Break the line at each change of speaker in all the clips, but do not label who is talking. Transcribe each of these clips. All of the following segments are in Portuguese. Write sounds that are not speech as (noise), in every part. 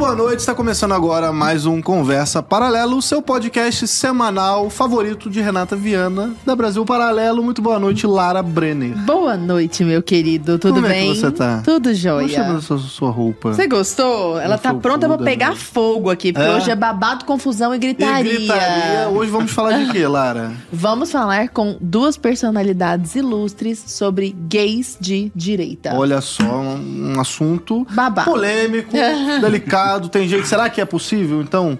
boa noite, está começando agora mais um Conversa Paralelo, o seu podcast semanal favorito de Renata Viana, da Brasil Paralelo. Muito boa noite, Lara Brenner.
Boa noite, meu querido. Tudo
Como
bem?
é que você tá?
Tudo jóia.
Gostei da sua, sua roupa.
Você gostou? Ela tá pronta pra
fuda,
pegar
né?
fogo aqui, porque
É?
hoje é babado, confusão e
E
gritaria.
gritaria. Hoje vamos falar de quê, Lara? (laughs)
Vamos falar com duas personalidades ilustres sobre gays de direita.
Olha só, um, um assunto
Babado.
polêmico, (laughs) delicado. Tem jeito. Será que é possível, então,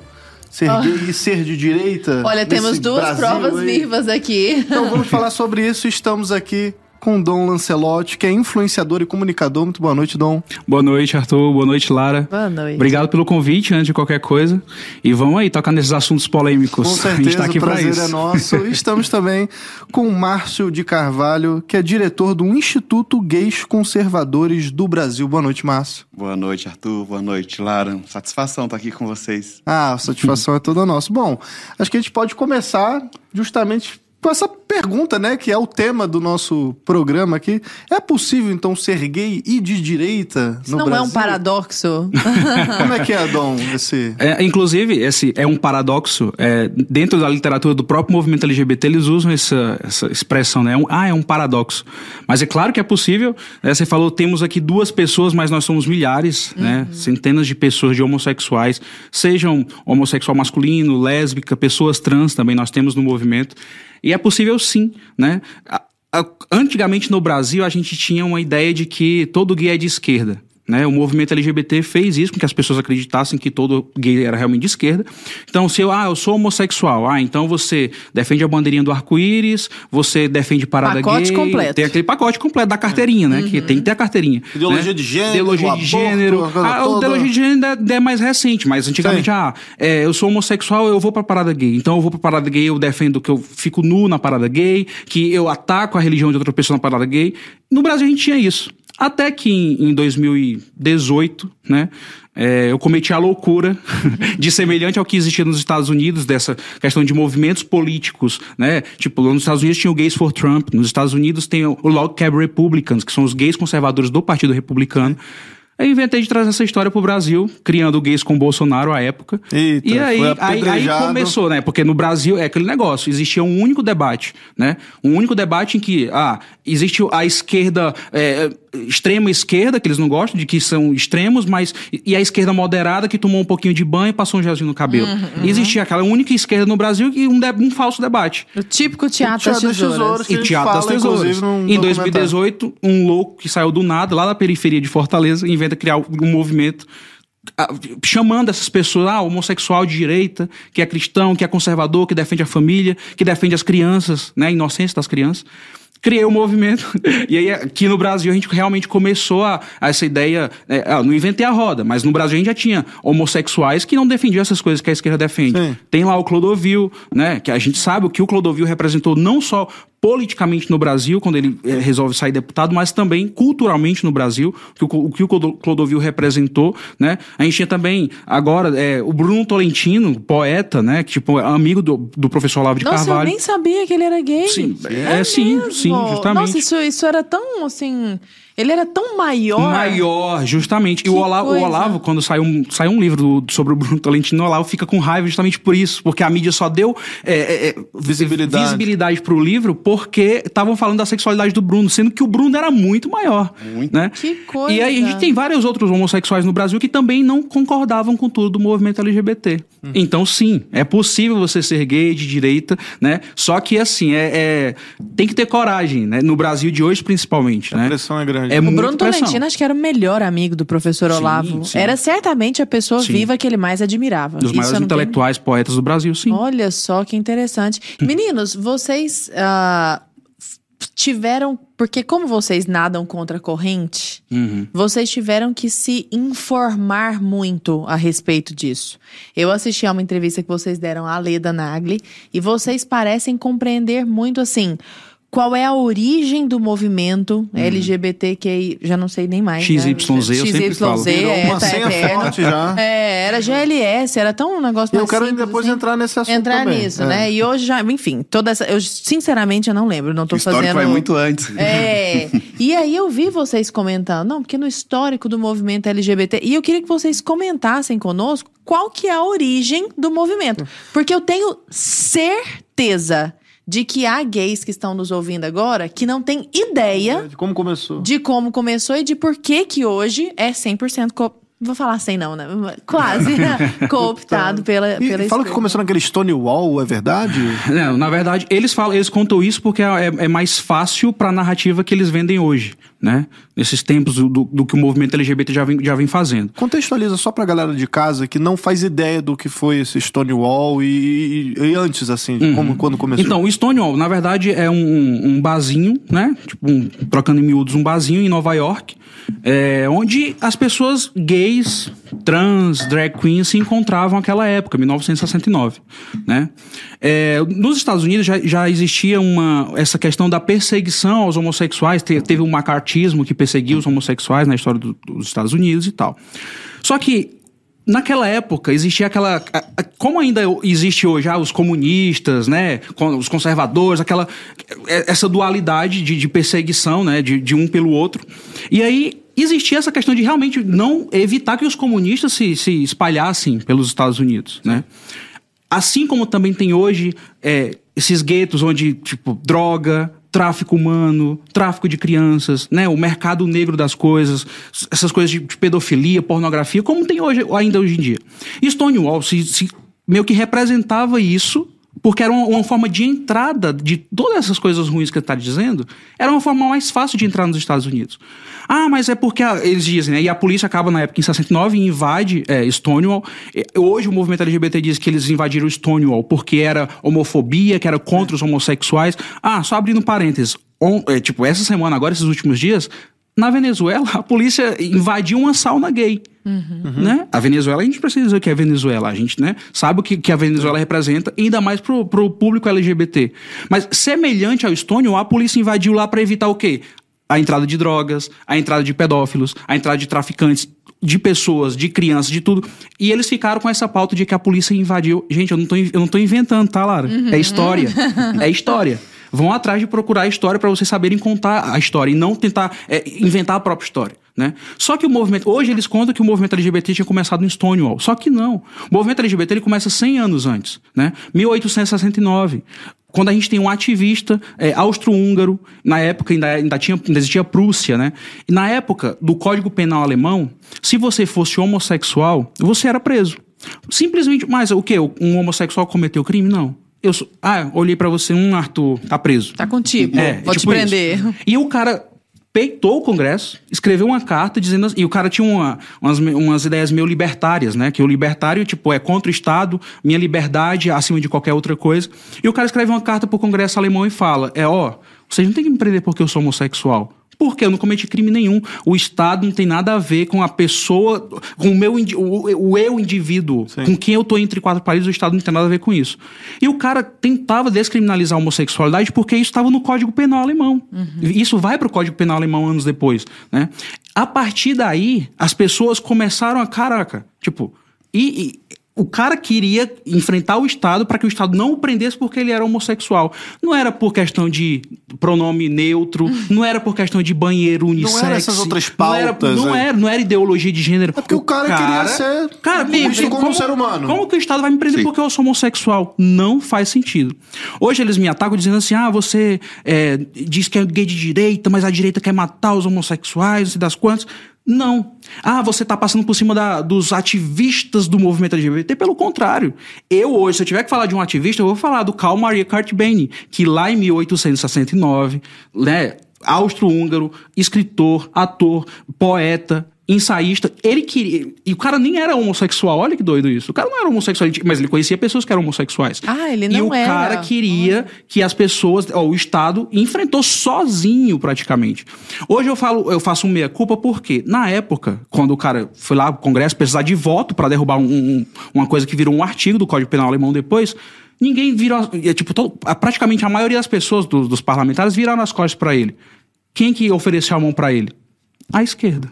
ser gay e ser de direita?
Olha, temos duas
Brasil
provas
aí?
vivas aqui.
Então vamos falar sobre isso. Estamos aqui com Dom Lancelotti, que é influenciador e comunicador. Muito boa noite, Dom.
Boa noite, Arthur. Boa noite, Lara.
Boa noite.
Obrigado pelo convite, antes de qualquer coisa. E vamos aí tocar nesses assuntos polêmicos.
Com (laughs)
a gente
certeza,
tá aqui
o
pra
prazer
isso.
é nosso. E (laughs) Estamos também com o Márcio de Carvalho, que é diretor do Instituto Gays Conservadores do Brasil. Boa noite, Márcio.
Boa noite, Arthur. Boa noite, Lara. Satisfação estar aqui com vocês.
Ah, a satisfação é toda nossa. Bom, acho que a gente pode começar justamente com essa pergunta, né, que é o tema do nosso programa aqui. É possível, então, ser gay e de direita
Isso
no
não
Brasil?
é um paradoxo? (laughs)
Como é que é, Dom, esse...
É, inclusive, esse é um paradoxo. é, dentro da literatura do próprio movimento LGBT, eles usam essa, essa expressão, né? É um- ah, é um paradoxo. Mas é claro que é possível. né? Você falou, temos aqui duas pessoas, mas nós somos milhares, né? Centenas de pessoas de homossexuais, sejam homossexual masculino, lésbica, pessoas trans também nós temos no movimento. E é possível sim, né? Antigamente no Brasil a gente tinha uma ideia de que todo gay é de esquerda. Né? O movimento LGBT fez isso com que as pessoas acreditassem que todo gay era realmente de esquerda. Então, se eu, ah, eu sou homossexual, ah, então você defende a bandeirinha do arco-íris, você defende parada
Pacote
gay.
completo.
Tem aquele pacote completo da carteirinha, né? Que tem que ter a carteirinha.
Ideologia
né?
de gênero,
Ideologia
o
de
aborto,
gênero.
a
Ah, a ideologia de gênero ainda é mais recente, mas antigamente, ah, é, eu sou homossexual, eu vou pra parada gay. Então eu vou pra parada gay, eu defendo que eu fico nu na parada gay, que eu ataco a religião de outra pessoa na parada gay. No Brasil a gente tinha isso. Até que em, em 2018, né, é, eu cometi a loucura (laughs) de semelhante ao que existia nos Estados Unidos, dessa questão de movimentos políticos, né? Tipo, nos Estados Unidos tinha o Gays for Trump, nos Estados Unidos tem o Log Cab Republicans, que são os gays conservadores do Partido Republicano. Aí eu inventei de trazer essa história pro Brasil, criando o gays com Bolsonaro à época.
Eita,
e aí, aí, aí começou, né? Porque no Brasil é aquele negócio, existia um único debate, né? Um único debate em que, ah, existe a esquerda, é, extrema esquerda, que eles não gostam, de que são extremos, mas. E a esquerda moderada que tomou um pouquinho de banho e passou um gelzinho no cabelo.
Uhum,
E existia aquela única esquerda no Brasil e um, de- um falso debate.
O típico teatro,
Teatro
das tesouras.
Tesouras. que a
E Teatro das Tesouras. Em
documentário.
2018, um louco que saiu do nada, lá da periferia de Fortaleza, inventa criar um movimento chamando essas pessoas, ah, homossexual de direita, que é cristão, que é conservador, que defende a família, que defende as crianças, né, a inocência das crianças. Criei o movimento. E aí, aqui no Brasil, a gente realmente começou a, a essa ideia. é, ah, não inventei a roda, mas no Brasil a gente já tinha homossexuais que não defendiam essas coisas que a esquerda defende.
Sim.
Tem lá o Clodovil, né? Que a gente sabe o que o Clodovil representou não só politicamente no Brasil, quando ele eh, resolve sair deputado, mas também culturalmente no Brasil, que o, o que o Clodo- Clodovil representou, né? A gente tinha também, agora, eh, o Bruno Tolentino, poeta, né? Que, tipo, é amigo do, do professor Olavo de
Nossa,
Carvalho.
eu nem sabia que ele era gay.
Sim, é, sim,
mesmo?
sim, justamente.
Nossa, isso, isso era tão, assim... Ele era tão maior.
Maior, justamente.
Que
e o Olavo, o. Olavo, quando saiu um, saiu um livro do- sobre o Bruno Tolentino, o Olavo fica com raiva justamente por isso, porque a mídia só deu é, é, é,
Visibilidade.
visibilidade pro livro porque estavam falando da sexualidade do Bruno, sendo que o Bruno era muito maior.
Muito.
Né?
Que coisa.
E aí a gente tem vários outros homossexuais no Brasil que também não concordavam com tudo do movimento LGBT.
Hum.
Então, sim, é possível você ser gay de direita, né? Só que assim, é, é- tem que ter coragem, né? No Brasil de hoje, principalmente.
A
né?
pressão é grande.
É
O
muita
Bruno. Tolentino acho que era o melhor amigo do professor
Sim,
Olavo.
sim.
Era certamente a pessoa
Sim.
viva que ele mais admirava.
Dos
Isso
maiores
tenho-
intelectuais, poetas do Brasil, sim.
Olha só que interessante. Meninos, vocês f- tiveram. Porque, como vocês nadam contra a corrente,
Uhum.
vocês tiveram que se informar muito a respeito disso. Eu assisti a uma entrevista que vocês deram à Leda Nagli e vocês parecem compreender muito assim. Qual é a origem do movimento LGBTQI, já não sei nem mais.
XYZ,
né?
eu sempre falo.
XYZ,
Virou
é,
uma
tá
senha forte já. (laughs)
É, era GLS, era tão um negócio
eu quero
simples,
depois
assim.
entrar nesse assunto
Entrar
também.
nisso,
É.
né? E hoje já, enfim, toda essa. Eu, sinceramente, eu não lembro, não
O
tô
histórico
fazendo.
vai muito antes.
É. E aí eu vi vocês comentando, não, porque no histórico do movimento LGBT, e eu queria que vocês comentassem conosco qual que é a origem do movimento. Porque eu tenho certeza de que há gays que estão nos ouvindo agora que não têm ideia
De Como começou?
de como começou e de por que que hoje é 100% co... Vou falar sem não, né? Quase (laughs) cooptado pela,
E
pela
fala que começou naquele Stonewall, é verdade? (laughs)
Não, na verdade, eles falam, eles contam isso porque é, é mais fácil pra narrativa que eles vendem hoje, né? Nesses tempos do, do- do que o movimento LGBT já vem, já vem fazendo.
Contextualiza só pra galera de casa que não faz ideia do que foi esse Stonewall e, e- e antes, assim, de como, quando começou.
Então, o Stonewall, na verdade, é um, um barzinho, né? Tipo, um- trocando em miúdos, um barzinho em Nova York, é, onde as pessoas gays, trans, drag queens se encontravam naquela época, 1969, né? É, nos Estados Unidos já, já existia uma, essa questão da perseguição aos homossexuais, te- teve um macartismo que perseguiu os homossexuais na história do- dos Estados Unidos e tal. Só que Naquela época existia aquela. Como ainda existe hoje ah, os comunistas, né? Os conservadores, aquela. é- Essa dualidade de, de perseguição, né? De, de um pelo outro. E aí existia essa questão de realmente não evitar que os comunistas se, se espalhassem pelos Estados Unidos, né? Assim como também tem hoje é, esses guetos onde, tipo, droga, tráfico humano, tráfico de crianças, né? O mercado negro das coisas, essas coisas de, de pedofilia, pornografia, como tem hoje, ainda hoje em dia. E Stonewall se, se meio que representava isso, porque era uma, forma de entrada de todas essas coisas ruins que ele está dizendo, era uma forma mais fácil de entrar nos Estados Unidos. Ah, mas é porque eles dizem, né? E a polícia acaba na época em 69 e invade é, Stonewall. Hoje o movimento LGBT diz que eles invadiram Stonewall porque era homofobia, que era contra os homossexuais. Ah, só abrindo parênteses. On- é, tipo, essa semana, agora, esses últimos dias, na Venezuela, a polícia invadiu uma sauna gay. Né? A Venezuela, a gente precisa dizer o que é Venezuela. A gente né, sabe o que, que a Venezuela representa, ainda mais pro, pro público LGBT. Mas, semelhante ao Stonewall, a polícia invadiu lá para evitar o quê? A entrada de drogas, a entrada de pedófilos, a entrada de traficantes, de pessoas, de crianças, de tudo. E eles ficaram com essa pauta de que a polícia invadiu. Gente, eu não tô, eu não tô inventando, tá, Lara? É história. (laughs) é história. Vão atrás de procurar a história para vocês saberem contar a história e não tentar é, inventar a própria história. Né? Só que o movimento. Hoje eles contam que o movimento LGBT tinha começado em Stonewall. Só que não. O movimento LGBT ele começa 100 anos antes. Né? 1869. Quando a gente tem um ativista é, austro-húngaro, na época ainda, ainda, tinha, ainda existia Prússia, né? E na época do Código Penal alemão, se você fosse homossexual, você era preso. Simplesmente, mas o quê? Um homossexual cometeu crime? Não. Eu sou, ah, olhei pra você, um Arthur, tá preso.
Tá contigo,
É,
vou te
tipo isso.
prender.
E o cara peitou o Congresso, escreveu uma carta dizendo assim, e o cara tinha uma- umas, umas ideias meio libertárias, né? Que o libertário, tipo, é contra o Estado, minha liberdade acima de qualquer outra coisa. E o cara escreve uma carta pro Congresso alemão e fala: é, ó, vocês não tem que me prender porque eu sou homossexual. Porque eu não cometi crime nenhum. O Estado não tem nada a ver com a pessoa, com o meu o, o eu indivíduo, com quem eu tô entre quatro países, o Estado não tem nada a ver com isso. E o cara tentava descriminalizar a homossexualidade porque isso estava no Código Penal alemão. Isso vai pro Código Penal alemão anos depois, né? A partir daí, as pessoas começaram a, caraca, tipo, e- e o cara queria enfrentar o Estado para que o Estado não o prendesse porque ele era homossexual. Não era por questão de pronome neutro, (laughs) não era por questão de banheiro unissex.
era essas outras
não era-
pautas,
Não era, não era ideologia de gênero.
É porque o cara queria ser
Cara,
visto como um ser humano.
Como que o Estado vai me prender
Sim.
porque eu sou homossexual? Não faz sentido. Hoje eles me atacam dizendo assim: ah, você é, diz que é gay de direita, mas a direita quer matar os homossexuais, não sei das quantas. Não. Ah, você tá passando por cima da- dos ativistas do movimento LGBT. Pelo contrário. Eu hoje, se eu tiver que falar de um ativista, eu vou falar do Karl Maria Cartbane, que lá em 1869, né, austro-húngaro, escritor, ator, poeta, ensaísta, ele queria. E o cara nem era homossexual, olha que doido isso. O cara não era homossexual, mas ele conhecia pessoas que eram homossexuais.
Ah, ele
E
não
o
era.
cara queria que as pessoas, ó, o Estado enfrentou sozinho praticamente. Hoje eu falo, eu faço um meia culpa porque na época, quando o cara foi lá pro Congresso precisar de voto para derrubar um- um- uma coisa que virou um artigo do Código Penal alemão depois, Ninguém virou. é, Tipo, todo- praticamente a maioria das pessoas, dos, dos parlamentares, viraram as costas pra ele. Quem que ofereceu a mão pra ele? A esquerda.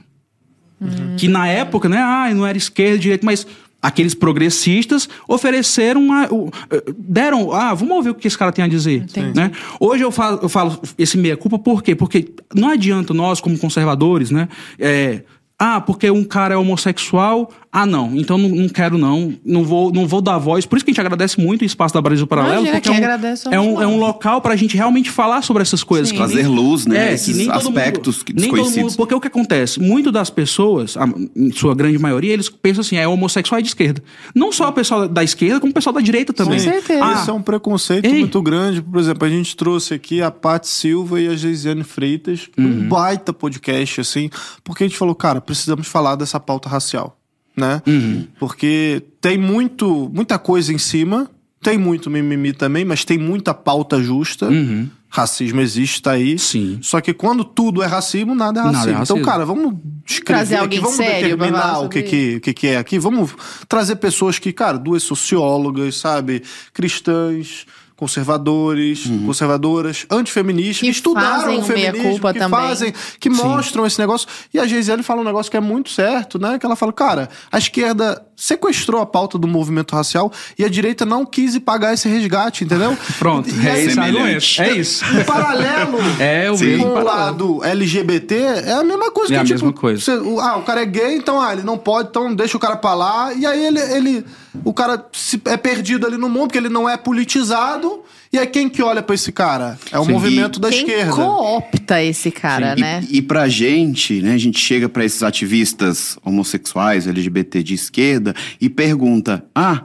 Que na época, né, ah, não era esquerda, direita, mas aqueles progressistas ofereceram, a- o- eh, deram, ah, vamos ouvir o que esse cara tem a dizer. Né? Hoje eu falo, eu falo esse meia-culpa por quê? Porque não adianta nós, como conservadores, né, é, ah, porque um cara é homossexual, ah, não, então não, não quero não, não vou, não vou dar voz. Por isso que a gente agradece muito o Espaço da Brasil Paralelo,
Imagina,
porque é um,
agradece
é, um, é um local pra gente realmente falar sobre essas coisas.
Sim.
Trazer luz, né?
É,
Esses
mundo-
aspectos
todo
desconhecidos.
mundo- porque o que acontece? Muito das pessoas, a- em sua grande maioria, eles pensam assim, é homossexual é de esquerda. Não só o pessoal da esquerda, como o pessoal da direita também.
Com certeza.
Ah,
Isso é um preconceito
Ei.
muito grande. Por exemplo, a gente trouxe aqui a Paty Silva e a Geisiane Freitas,
Uhum.
um baita podcast, assim, porque a gente falou, cara, precisamos falar dessa pauta racial, né?
Uhum.
Porque tem muito, muita coisa em cima, tem muito mimimi também, mas tem muita pauta justa.
Uhum.
Racismo existe, tá aí.
Sim.
Só que quando tudo é racismo, nada é
Nada é
racismo.
racismo.
Então, cara, vamos escrever
Trazer
aqui,
alguém
vamos
sério
determinar o que, que, o que, que é aqui. Vamos trazer pessoas que, cara, duas sociólogas, sabe? Cristãs, conservadores, conservadoras, antifeministas,
Que
que estudaram
fazem
o feminismo, que
também.
fazem, que mostram esse negócio. E a Geisiane fala um negócio que é muito certo, né? Que ela fala, cara, a esquerda sequestrou a pauta do movimento racial e a direita não quis pagar esse resgate, entendeu? (laughs)
Pronto,
E-
é
semelhante.
É isso.
em paralelo
É o mesmo
com o lado LGBT, é a mesma coisa
É
que
a
tipo,
mesma coisa.
você- o- ah, o cara é gay, então ah, ele não pode, então deixa o cara pra lá. E aí ele, ele o cara é perdido ali no mundo, porque ele não é politizado. E aí quem que olha pra esse cara? É o
Sim.
movimento da
Quem
esquerda.
coopta esse cara,
E-
né?
E, pra gente, né, a gente chega pra esses ativistas homossexuais, LGBT de esquerda, e pergunta: ah,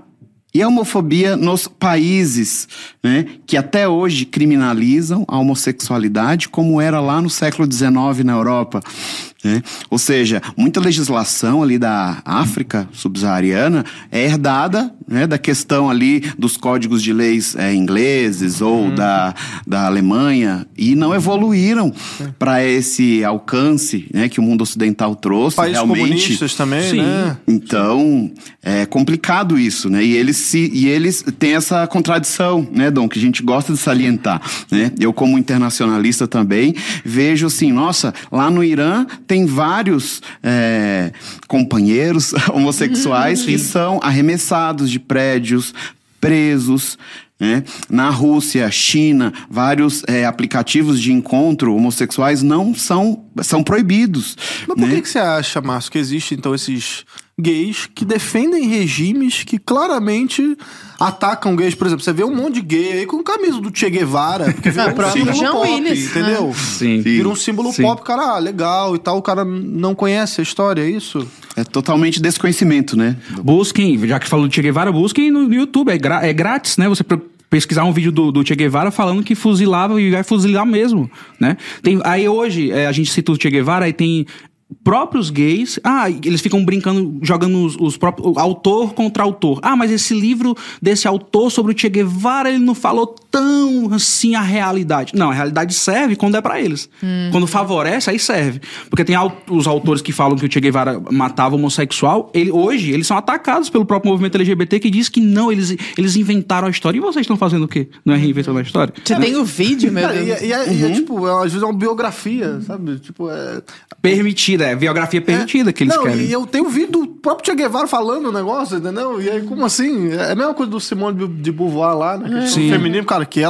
e a homofobia nos países né, que até hoje criminalizam a homossexualidade, como era lá no século XIX na Europa? Né? Ou seja, muita legislação ali da África subsaariana é herdada né, da questão ali dos códigos de leis eh, ingleses ou da, da Alemanha e não evoluíram para esse alcance né, que o mundo ocidental trouxe
Países
realmente.
comunistas também,
Sim.
né?
Então, é complicado isso, né? E eles, se, e eles têm essa contradição, né, Dom, que a gente gosta de salientar, né? Eu, como internacionalista também, vejo assim, nossa, lá no Irã tem vários é, companheiros (laughs) homossexuais que são arremessados de prédios, presos, né? Na Rússia, China, vários é, aplicativos de encontro homossexuais não são, são proibidos.
Mas por
né?
que, que você acha, Márcio, que existe então esses gays que defendem regimes que claramente atacam gays? Por exemplo, você vê um monte de gay aí com camisa do Che Guevara, porque virou (laughs)
Ah,
um símbolo
Jean
pop,
Willis,
entendeu?
Sim.
Vira um símbolo
Sim.
pop, cara, ah, legal e tal, o cara não conhece a história, é isso?
É totalmente desconhecimento, né?
Busquem, já que falou do Che Guevara, busquem no, YouTube. É, gra- é grátis, né? Você pesquisar um vídeo do, do Che Guevara falando que fuzilava e vai fuzilar mesmo, né? Tem, aí hoje, é, a gente cita o Che Guevara, aí tem próprios gays, ah, eles ficam brincando, jogando os, os próprios, autor contra autor. Ah, mas esse livro desse autor sobre o Che Guevara, ele não falou tão assim a realidade. Não, a realidade serve quando é pra eles. Quando favorece, aí serve. Porque tem os autores que falam que o Che Guevara matava homossexual, ele, hoje eles são atacados pelo próprio movimento LGBT que diz que não, eles, eles inventaram a história. E vocês estão fazendo o quê? Não é reinventando a história?
Você tem o vídeo, meu Deus.
e, é- e é, e é, tipo, é, às vezes é uma biografia, sabe? Tipo, é.
Permitida, é biografia permitida que eles
não,
querem.
e eu tenho ouvido o próprio Che Guevara falando o negócio, entendeu? E aí, como assim? É a mesma coisa do Simone de- Beauvoir lá, né? Que
Sim.
é feminino, cara, que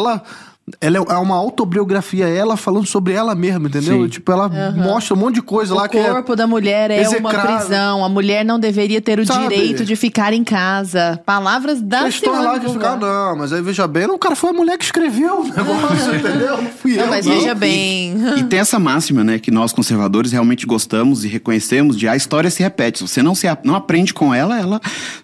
ela. Ela é uma autobiografia, ela falando sobre ela mesma, entendeu?
Sim.
Tipo, ela mostra um monte de coisa lá
O
que é.
corpo da mulher é uma prisão. A mulher não deveria ter o
Sabe?
direito de ficar em casa. Palavras da
A história lá
de
que
Beauvoir.
fica, não, mas aí veja bem, não, cara, foi a mulher que escreveu o (laughs) negócio, entendeu? Não fui
Não,
eu.
mas
não.
veja bem.
E tem essa máxima, né, que nós conservadores realmente gostamos e reconhecemos de a história se repete. Se você não, se, não aprende com ela, ela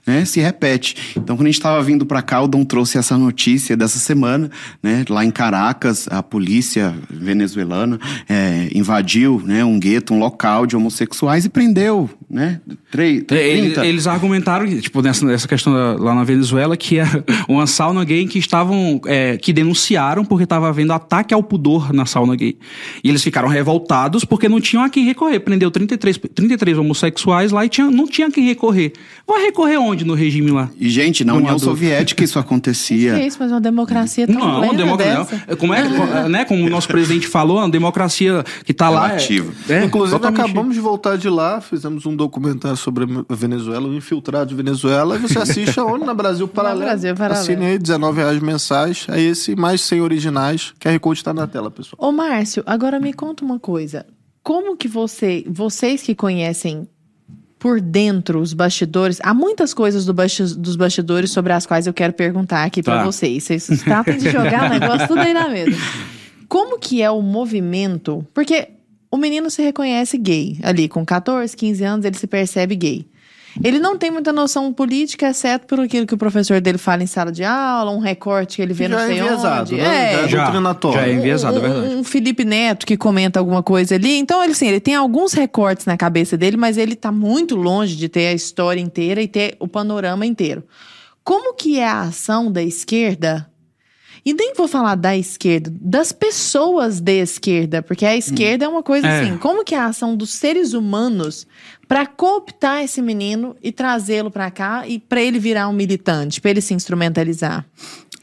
né, se repete. Então, quando a gente estava vindo para cá, o Dom trouxe essa notícia dessa semana, né, lá em Caracas, a polícia venezuelana é, invadiu né, um gueto, um local de homossexuais e prendeu, né? Três,
Eles,
30.
eles argumentaram, tipo, nessa, nessa questão da- lá na Venezuela, que era (laughs) uma sauna gay que estavam. é, que denunciaram porque estava havendo ataque ao pudor na sauna gay. E eles ficaram revoltados porque não tinham a quem recorrer. Prendeu 33, 33 homossexuais lá e tinha, não tinha a quem recorrer. Vai recorrer onde no regime lá?
E, gente, na
Não
União. Soviética isso (laughs) acontecia.
Que isso, mas uma democracia tão
Não,
plena
democracia.
Dessa.
Como é, (laughs) né, como o nosso presidente falou, a democracia que tá lá. É, é,
Inclusive,
totalmente-
acabamos de voltar de lá, fizemos um documentário sobre a Venezuela, o infiltrado de Venezuela, e você assiste (laughs) aonde? Na Brasil Paralelo.
Brasil Paralelo.
Assine aí, R$19,00 mensais. É esse, mais 100 originais. QR Code tá na tela, pessoal.
Ô, Márcio, agora me conta uma coisa. Como que você, vocês que conhecem por dentro os bastidores, há muitas coisas do basti- dos bastidores sobre as quais eu quero perguntar aqui
Tá.
vocês. Vocês tratam de jogar o negócio tudo aí na mesa. Como que é o movimento? Porque o menino se reconhece gay. Ali, com 14, 15 anos, ele se percebe gay. Ele não tem muita noção política, exceto por aquilo que o professor dele fala em sala de aula, um recorte que ele vê
Já
não
é
sei
enviesado,
onde.
né?
É,
Já é
Já,
doutrinatório.
já é enviesado, é verdade.
um, um Felipe Neto que comenta alguma coisa ali. Então, ele, assim, ele tem alguns recortes na cabeça dele, mas ele tá muito longe de ter a história inteira e ter o panorama inteiro. Como que é a ação da esquerda? E nem vou falar da esquerda, das pessoas de esquerda, porque a esquerda é uma coisa
É.
assim. Como que é a ação dos seres humanos para cooptar esse menino e trazê-lo para cá e para ele virar um militante, para ele se instrumentalizar?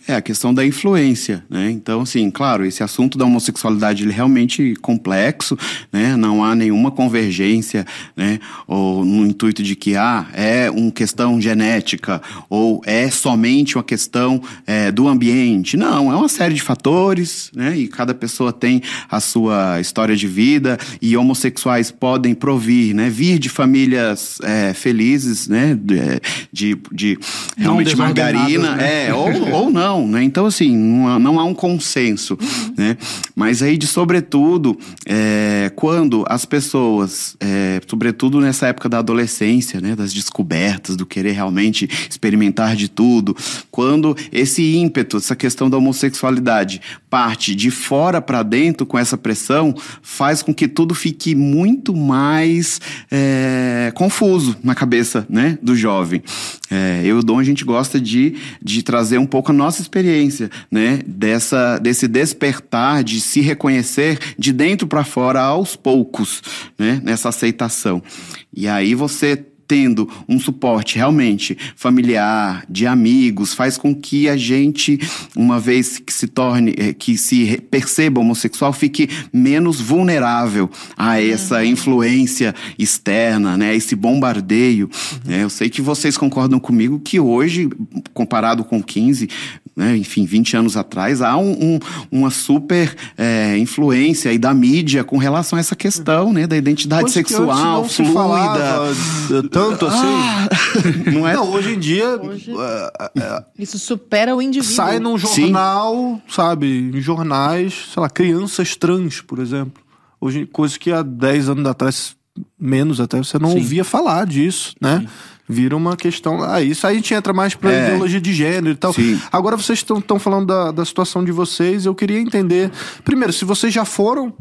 É a questão da influência, né? Então, assim, claro, esse assunto da homossexualidade ele é realmente complexo, né? Não há nenhuma convergência, né? Ou no intuito de que ah, é uma questão genética ou é somente uma questão é, do ambiente. Não, é uma série de fatores, né? E cada pessoa tem a sua história de vida e homossexuais podem provir, né? Vir de famílias é, felizes, né? De, de, de realmente margarina,
né?
é, ou, ou não, né? Então, assim, não há, não há um consenso, né? Mas aí, de sobretudo, é, quando as pessoas, é, sobretudo nessa época da adolescência, né? Das descobertas, do querer realmente experimentar de tudo, quando esse ímpeto, essa questão da homossexualidade parte de fora para dentro com essa pressão, faz com que tudo fique muito mais é, confuso na cabeça, né? Do jovem. É, eu e o Dom, a gente gosta de, de trazer um pouco a nossa experiência, né? Dessa, desse despertar, de se reconhecer de dentro para fora aos poucos, né? Nessa aceitação. E aí você tendo um suporte realmente familiar, de amigos, faz com que a gente, uma vez que se torne, eh, que se perceba homossexual, fique menos vulnerável a essa influência externa, né? Esse bombardeio. né? Eu sei que vocês concordam comigo que hoje, comparado com 15, né, enfim, 20 anos atrás, há um- um- uma super eh, influência aí da mídia com relação a essa questão, né? Da identidade
Coisa que
sexual,
antes não se
fluida.
falava d- tanto assim.
Ah, (laughs) não é?
Não, hoje em dia
Hoje-
eh, eh,
Isso supera o indivíduo.
sai num
Sim.
jornal, sabe, em jornais, sei lá, crianças trans, por exemplo. Hoje, coisa que há 10 anos atrás, menos até, você não
Sim.
ouvia falar disso, né? Vira uma questão. Ah, isso aí a gente entra mais pra
É.
ideologia de gênero e tal.
Sim.
Agora vocês estão falando da, da situação de vocês. Eu queria entender. Primeiro, se vocês já foram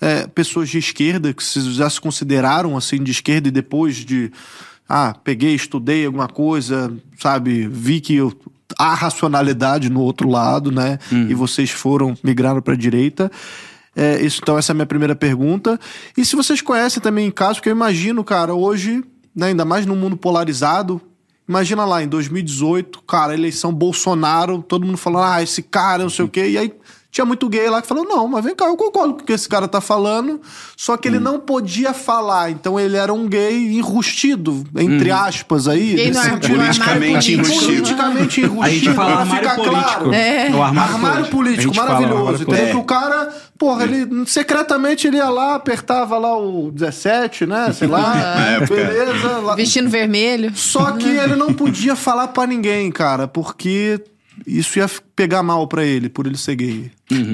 é, pessoas de esquerda, que vocês já se consideraram assim de esquerda e depois de. Ah, peguei, estudei alguma coisa, sabe? Vi que eu, há racionalidade no outro lado, né? E vocês foram, migraram pra direita. É, isso, então, essa é a minha primeira pergunta. E se vocês conhecem também casos, que eu imagino, cara, hoje, né, ainda mais num mundo polarizado, imagina lá, em 2018, cara, eleição Bolsonaro, todo mundo falando, ah, esse cara, não sei o quê, e aí tinha muito gay lá que falou, não, mas vem cá, eu concordo com o que esse cara tá falando, só que ele não podia falar, então ele era um gay enrustido, entre aspas aí.
Gay no
nesse
ar-
sentido.
no armário
Politicamente
político.
enrustido.
Politicamente enrustido.
A gente fala
pra
armário
ficar
político.
Claro.
É.
O armário,
Armário político, maravilhoso. entendeu?
político.
Que o cara, porra, ele secretamente ele ia lá, apertava lá o 17, né? Sei lá. (laughs) Beleza. lá-
Vestindo vermelho.
Só que ele não podia falar pra ninguém, cara, porque isso ia pegar mal pra ele, por ele ser gay.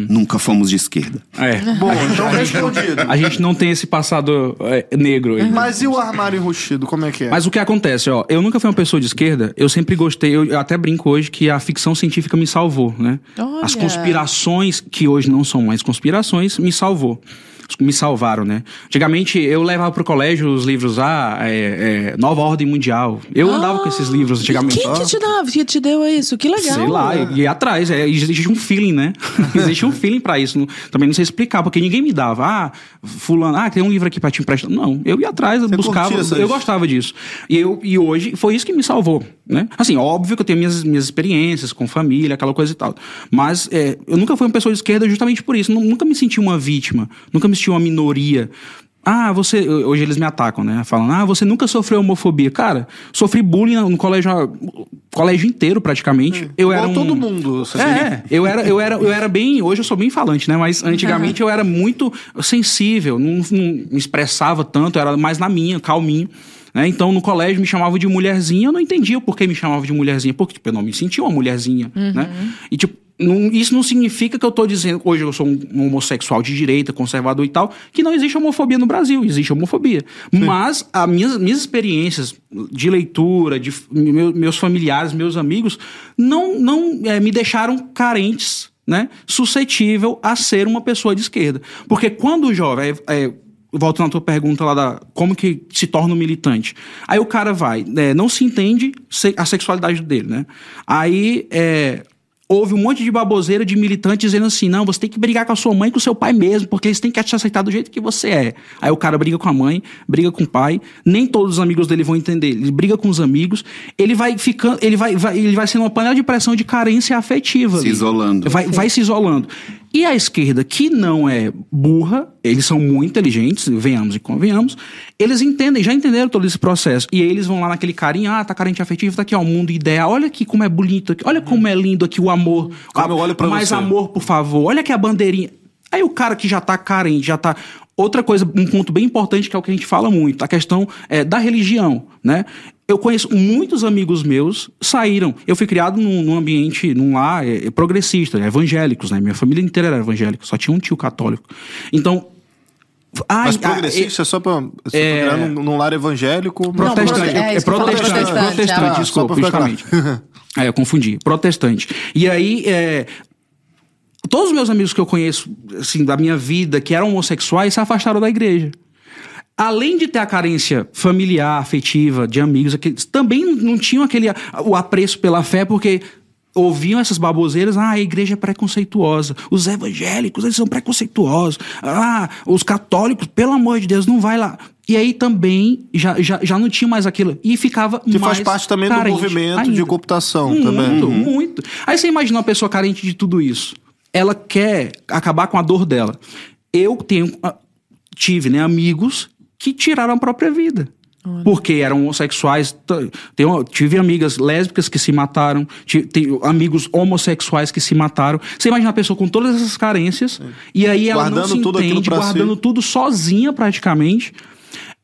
Nunca fomos de esquerda.
É.
Bom, (laughs) então respondido.
A gente não tem esse passado é, negro aí.
Mas e o armário enrustido, como é que é?
Mas o que acontece, ó, eu nunca fui uma pessoa de esquerda, eu sempre gostei, eu, eu até brinco hoje que a ficção científica me salvou, né?
Olha.
As conspirações, que hoje não são mais conspirações, me salvou. Me salvaram, né? Antigamente eu levava pro colégio os livros, ah, é, é, Nova Ordem Mundial. Eu andava com esses livros antigamente.
Quem que te dava? Que te deu isso? Que legal.
Sei lá, e, e atrás, é, existe um feeling, né? (laughs) existe um feeling pra isso. Não- também não sei explicar, porque ninguém me dava. Ah, fulano, ah, tem um livro aqui pra te emprestar. Não, eu ia atrás, eu buscava, eu gostava disso. E, eu, e hoje foi isso que me salvou, né? Assim, óbvio que eu tenho minhas, minhas experiências com família, aquela coisa e tal. Mas é, eu nunca fui uma pessoa de esquerda justamente por isso. Nu- Nunca me senti uma vítima, nunca me senti uma minoria. Ah, você. Hoje eles me atacam, né? Falando, ah, você nunca sofreu homofobia. Cara, sofri bullying no colégio, colégio inteiro, praticamente. Eu era um...
todo mundo. você
É, eu era, eu, era, eu era bem. Hoje eu sou bem falante, né? Mas antigamente eu era muito sensível, não, não me expressava tanto, era mais na minha, calminho. Né? Então no colégio me chamavam de mulherzinha, eu não entendia por que me chamavam de mulherzinha, porque tipo, eu não me sentia uma mulherzinha. Né? E tipo. Não- isso não significa que eu tô dizendo, hoje eu sou um, um homossexual de direita, conservador e tal, que não existe homofobia no Brasil, existe homofobia. Mas as minhas, minhas experiências de leitura, de meu- meus familiares, meus amigos, não, não eh, me deixaram carentes, né? Suscetível a ser uma pessoa de esquerda. Porque quando o jovem. é, é, volto na tua pergunta lá da como que se torna um militante. Aí o cara vai, né, não se entende a sexualidade dele, né? Aí é, houve um monte de baboseira de militantes dizendo assim: não, você tem que brigar com a sua mãe e com o seu pai mesmo, porque eles têm que te aceitar do jeito que você é. Aí o cara briga com a mãe, briga com o pai, nem todos os amigos dele vão entender. Ele briga com os amigos, ele vai ficando, ele vai, vai- ele vai sendo uma panela de pressão de carência afetiva.
Se
ali.
isolando.
Vai, vai se isolando. E a esquerda, que não é burra, eles são muito inteligentes, venhamos e convenhamos, eles entendem, já entenderam todo esse processo. E aí eles vão lá naquele carinho, ah, tá carente afetivo, tá aqui, ó, o mundo ideal. Olha aqui como é bonito aqui, olha como é lindo aqui o amor.
Como
Ah,
eu olho pra
Mais
você.
amor, por favor. Olha aqui a bandeirinha. Aí o cara que já tá carente, já tá. Outra coisa, um ponto bem importante que é o que a gente fala muito, a questão é, da religião, né? Eu conheço muitos amigos meus saíram. Eu fui criado num, num ambiente, num lar é, é, progressista, evangélicos, né? Minha família inteira era evangélica, só tinha um tio católico. Então. ai,
Mas
ah,
progressista é só pra. Você
é-
num, num lar evangélico. mas-
Protestante,
é,
é,
que falo,
protestante,
protestante,
protestante,
ah.
Só
desculpa, justamente. (laughs) É, eu confundi. Protestante. E aí, é, todos os meus amigos que eu conheço, assim, da minha vida, que eram homossexuais, se afastaram da igreja. Além de ter a carência familiar, afetiva, de amigos, também não tinham aquele o apreço pela fé, porque ouviam essas baboseiras, ah, a igreja é preconceituosa, os evangélicos, eles são preconceituosos, ah, os católicos, pelo amor de Deus, não vai lá. E aí também já, já, já não tinha mais aquilo. E ficava
Que
mais
faz parte também do movimento de
ainda.
cooptação
Muito,
também. Uhum.
muito. Aí você imagina uma pessoa carente de tudo isso. Ela quer acabar com a dor dela. Eu tenho, ah, tive né, amigos que tiraram a própria vida. Porque eram homossexuais. Tenho, tive amigas lésbicas que se mataram, ti- tenho amigos homossexuais que se mataram. Você imagina uma pessoa com todas essas carências, e aí ela
Guardando
não se entende, guardando
si.
tudo sozinha praticamente.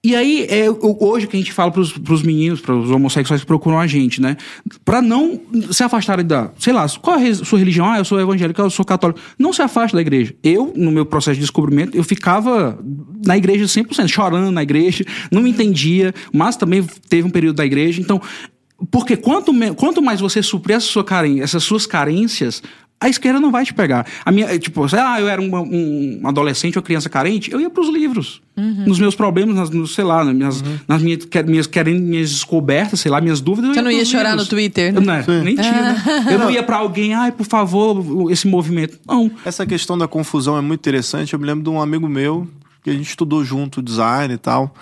E aí, é, hoje que a gente fala pros, pros meninos, pros homossexuais que procuram a gente, né? Pra não se afastarem da. Sei lá, qual é a sua religião? Ah, eu sou evangélico, eu sou católico. Não se afaste da igreja. Eu, no meu processo de descobrimento, eu ficava na igreja 100%, chorando na igreja, não me entendia, mas também teve um período da igreja. Então, porque quanto, quanto mais você suprir essa sua essas suas carências, a esquerda não vai te pegar. A minha, tipo, sei lá, eu era uma- um adolescente ou criança carente, eu ia pros livros.
Uhum.
Nos meus problemas, nas, no, sei lá, nas minhas, nas minhas, que- minhas, querendo minhas descobertas, sei lá, minhas dúvidas. eu
Você não ia chorar
livros.
no Twitter, né?
não, nem tinha. né? (laughs) Eu não ia pra alguém, ai, por favor, esse movimento. Não.
Essa questão da confusão é muito interessante. Eu me lembro de um amigo meu que a gente estudou junto design e tal.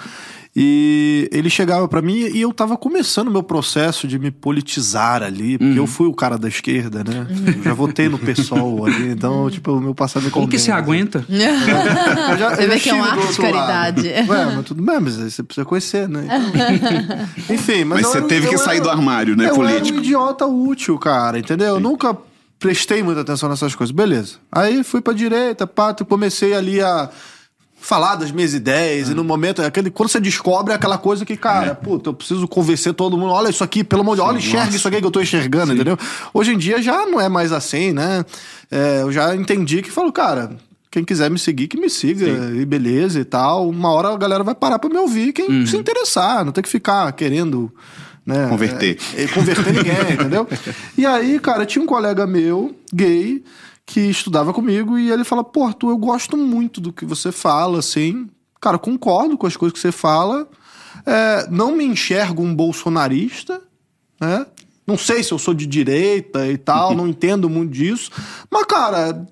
E ele chegava pra mim e eu tava começando o meu processo de me politizar ali, porque
Uhum.
eu fui o cara da esquerda, né? Eu já votei no PSOL (laughs) ali, então, tipo, o meu passado me
Como que
assim.
aguenta? (laughs)
Eu já-
Você
eu
vê que é um ato de caridade.
Ué, mas tudo bem, mas aí você precisa conhecer, né? Então, (laughs) enfim, mas,
Mas você
era-
teve que
eu
sair
era-
do armário, né,
eu
político?
era um idiota útil, cara, entendeu? Eu nunca prestei muita atenção nessas coisas. Beleza. Aí fui pra direita, pá, comecei ali a falar das minhas ideias e no momento, é aquele, quando você descobre é aquela coisa que, cara, puta, eu preciso convencer todo mundo, olha isso aqui, pelo amor de Deus, olha, enxerga isso aqui que eu tô enxergando, entendeu? Hoje em dia já não é mais assim, né? É, eu já entendi que falo, cara, quem quiser me seguir, que me siga, e beleza e tal. Uma hora a galera vai parar pra me ouvir, quem se interessar, não tem que ficar querendo. Né,
Converter.
é, é, converter ninguém, (laughs) entendeu? E aí, cara, tinha um colega meu, gay, que estudava comigo, e ele fala: Pô, Arthur, eu gosto muito do que você fala, assim. Cara, concordo com as coisas que você fala. É, não me enxergo um bolsonarista, né? Não sei se eu sou de direita e tal, (laughs) não entendo muito disso. Mas, cara,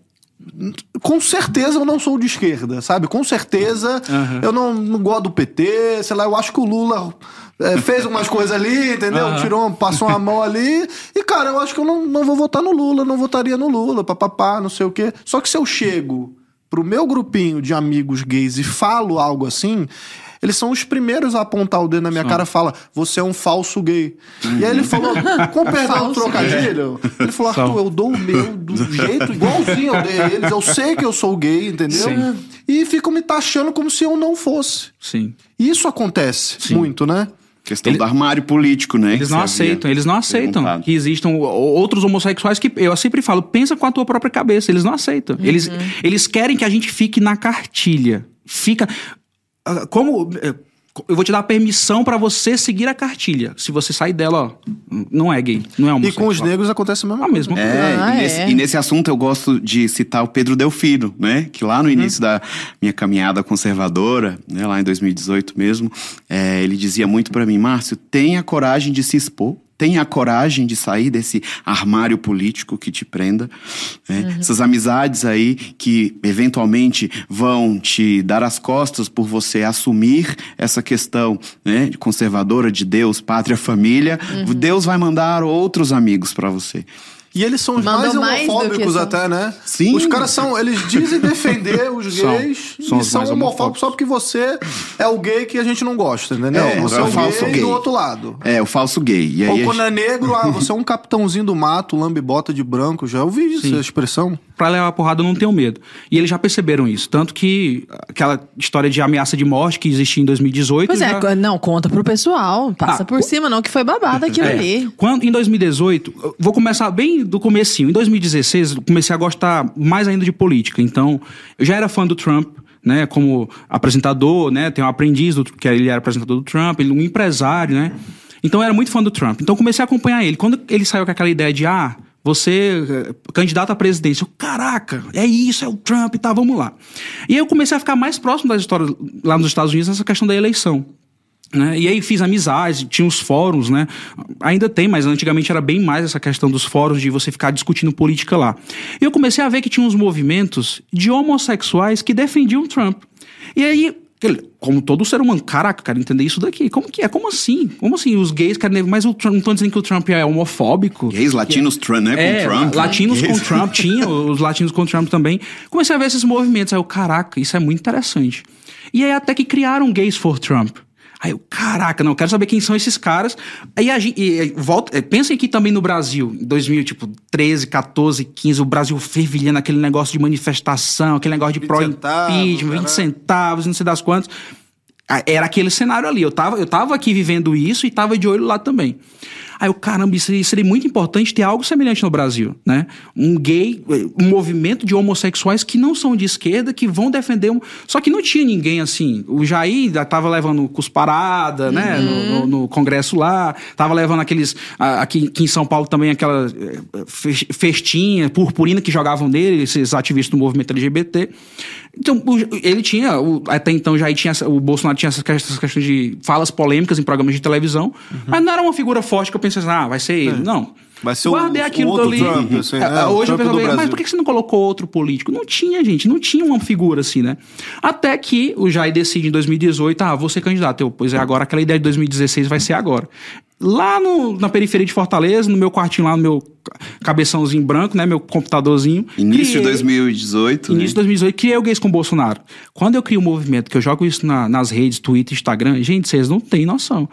com certeza eu não sou de esquerda, sabe? Com certeza eu não, não gosto do PT, sei lá, eu acho que o Lula é, fez umas coisas ali, entendeu?
Aham.
Tirou, passou uma mão ali. E, cara, eu acho que eu não, não vou votar no Lula, não votaria no Lula, papapá, não sei o quê. Só que se eu chego pro meu grupinho de amigos gays e falo algo assim. Eles são os primeiros a apontar o dedo na minha cara e fala, você é um falso gay. E aí ele falou, com (laughs) perdão do
Falso
trocadilho, ele falou, Arthur, eu dou o meu do jeito igualzinho eu dei a eles, eu sei que eu sou gay, entendeu?
Sim.
E ficam me taxando como se eu não fosse.
Sim.
E isso acontece muito, né?
Questão
Ele-
do armário político, né?
Eles não aceitam, eles não aceitam
perguntado.
que existam outros homossexuais que eu sempre falo, pensa com a tua própria cabeça, eles não aceitam. Eles, eles querem que a gente fique na cartilha. Fica ah, como eh, eu vou te dar permissão pra você seguir a cartilha. Se você sair dela, ó, não é gay, não é
E
homossexual.
com os negros acontece a mesma
a
coisa.
mesma coisa.
É,
Ah,
e, nesse,
é.
e nesse assunto eu gosto de citar o Pedro Delfino, né? Que lá no início da minha caminhada conservadora, né, lá em 2018 mesmo, é, ele dizia muito pra mim, Márcio, tenha coragem de se expor. Tenha a coragem de sair desse armário político que te prenda. né? Essas amizades aí que eventualmente vão te dar as costas por você assumir essa questão né, conservadora de Deus, pátria, família. Deus vai mandar outros amigos pra você.
E eles são os
Mandam
mais
mais
homofóbicos
são.
até, né?
Sim.
Os caras são, eles dizem defender os (laughs) gays
São
e são
mais
homofóbicos
homofóbicos.
só porque você é o gay que a gente não gosta, entendeu?
É,
você
é
é
o falso
gay,
gay.
do outro lado.
É, o falso gay. E aí
Ou quando é negro, ah, você é um (laughs) capitãozinho do mato, lambe-bota de branco. Já ouvi isso,
Sim.
essa expressão.
Pra levar a porrada eu não tenho medo. E eles já perceberam isso. Tanto que aquela história de ameaça de morte que existia em 2018.
Pois é,
já-
não, conta pro pessoal. Passa
Ah,
por
co-
cima, não, que foi babado aquilo
É.
ali.
Quando, em 2018, eu vou começar bem do comecinho. Em 2016, eu comecei a gostar mais ainda de política. Então, eu já era fã do Trump, né? Como apresentador, né? Tem um aprendiz, do, que ele era apresentador do Trump, ele um empresário, né? Então, eu era muito fã do Trump. Então, comecei a acompanhar ele. Quando ele saiu com aquela ideia de, ah, você, eh, candidato à presidência, caraca, é isso, é o Trump, tá, vamos lá. E aí eu comecei a ficar mais próximo das histórias lá nos Estados Unidos nessa questão da eleição. Né? E aí fiz amizades, tinha os fóruns, né? Ainda tem, mas antigamente era bem mais essa questão dos fóruns de você ficar discutindo política lá. E eu comecei a ver que tinha uns movimentos de homossexuais que defendiam Trump. E aí, como todo ser humano, caraca, quero entender isso daqui. Como que é? Como assim? Como assim? Os gays querem. Mas o Trump, não estão dizendo que o Trump é homofóbico.
Gays latinos Trump, né?
É,
com Trump.
latinos (laughs)
Gays.
com Trump, tinha os latinos com Trump também. Comecei a ver esses movimentos, aí eu, caraca, isso é muito interessante. E aí até que criaram Gays for Trump. Aí eu, caraca, não, eu quero saber quem são esses caras. Aí a gente, e, volta, é, pensem aqui também no Brasil, em 2013, 14, 15, o Brasil fervilhando aquele negócio de manifestação, aquele negócio de
20
pró-impeachment,
centavos,
20
né?
centavos, não sei das quantas. Era aquele cenário ali. Eu tava, eu tava aqui vivendo isso e tava de olho lá também. Aí eu, caramba, isso seria, seria muito importante ter algo semelhante no Brasil, né? Um gay, um movimento de homossexuais que não são de esquerda, que vão defender... Um... Só que não tinha ninguém assim. O Jair tava levando cusparada, né? No, no- no congresso lá. Tava levando aqueles... Aqui, aqui em São Paulo também aquela eh, fe- festinha, purpurina que jogavam nele, esses ativistas do movimento LGBT. Então, ele tinha, até então já tinha, o Bolsonaro tinha essas questões, de falas polêmicas em programas de televisão, mas não era uma figura forte que eu pensei assim, ah, vai ser ele. Não.
Vai ser o-
Guardei
o
aquilo
outro. Trump, assim, né?
É,
O
Hoje eu
Trump do
penso, mas
Brasil.
por que você não colocou outro político? Não tinha, gente, não tinha uma figura assim, né? Até que o Jair decide em 2018, ah, vou ser candidato. Eu, pois é, agora aquela ideia de 2016 vai ser agora. Lá no- na periferia de Fortaleza, no meu quartinho lá, no meu cabeçãozinho branco, né, meu computadorzinho.
Início de
criei-
2018,
Início de
né?
2018, criei o Gays com Bolsonaro. Quando eu crio um movimento, que eu jogo isso na- nas redes, Twitter, Instagram, gente, vocês não têm noção.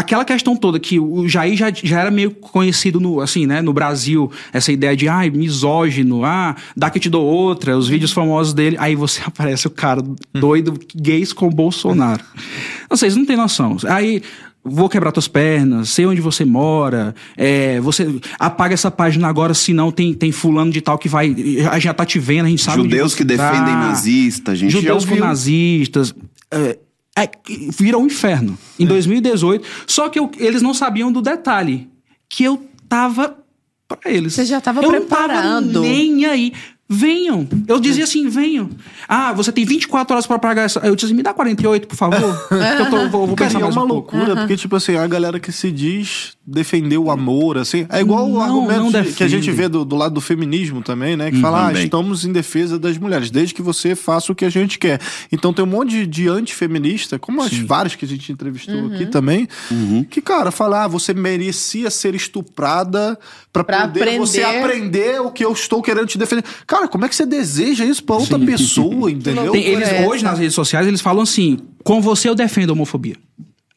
Aquela questão toda que o Jair já, já era meio conhecido no, assim, né, no Brasil, essa ideia de ai, misógino, ah, dá que te dou outra, os vídeos famosos dele, aí você (laughs) aparece o cara doido, gays com Bolsonaro. Não, vocês não têm noção. Aí vou quebrar tuas pernas, sei onde você mora, é, você apaga essa página agora, senão tem, tem fulano de tal que vai, já, já tá te vendo, a gente sabe
Judeus que defendem
tá.
nazistas, gente
Judeus com nazistas. É, é, virou um inferno. Em 2018. Só que eu- eles não sabiam do detalhe. Que eu tava pra eles.
Você já tava
eu
preparando.
Não tava nem aí. Venham. Eu dizia assim, venham. Ah, você tem 24 horas pra pagar essa. Eu disse assim, me dá 48, por favor. (laughs) eu tô, vou, vou
Cara,
pensar
e é
mais
uma
um pouco.
loucura, porque, tipo assim, a galera que se diz defender o amor, assim, é igual o
Não,
argumento
não
de- que a gente vê do, do lado do feminismo também, né? Que fala, ah, estamos em defesa das mulheres, desde que você faça o que a gente quer. Então tem um monte de, de antifeminista, como as várias que a gente entrevistou aqui também, que, cara, fala, ah, você merecia ser estuprada pra,
Pra
poder você
aprender.
aprender o que eu estou querendo te defender. Cara, como é que você deseja isso pra outra pessoa, (laughs) entendeu?
Tem- eles,
é
hoje, nas redes sociais, eles falam assim: com você eu defendo a homofobia.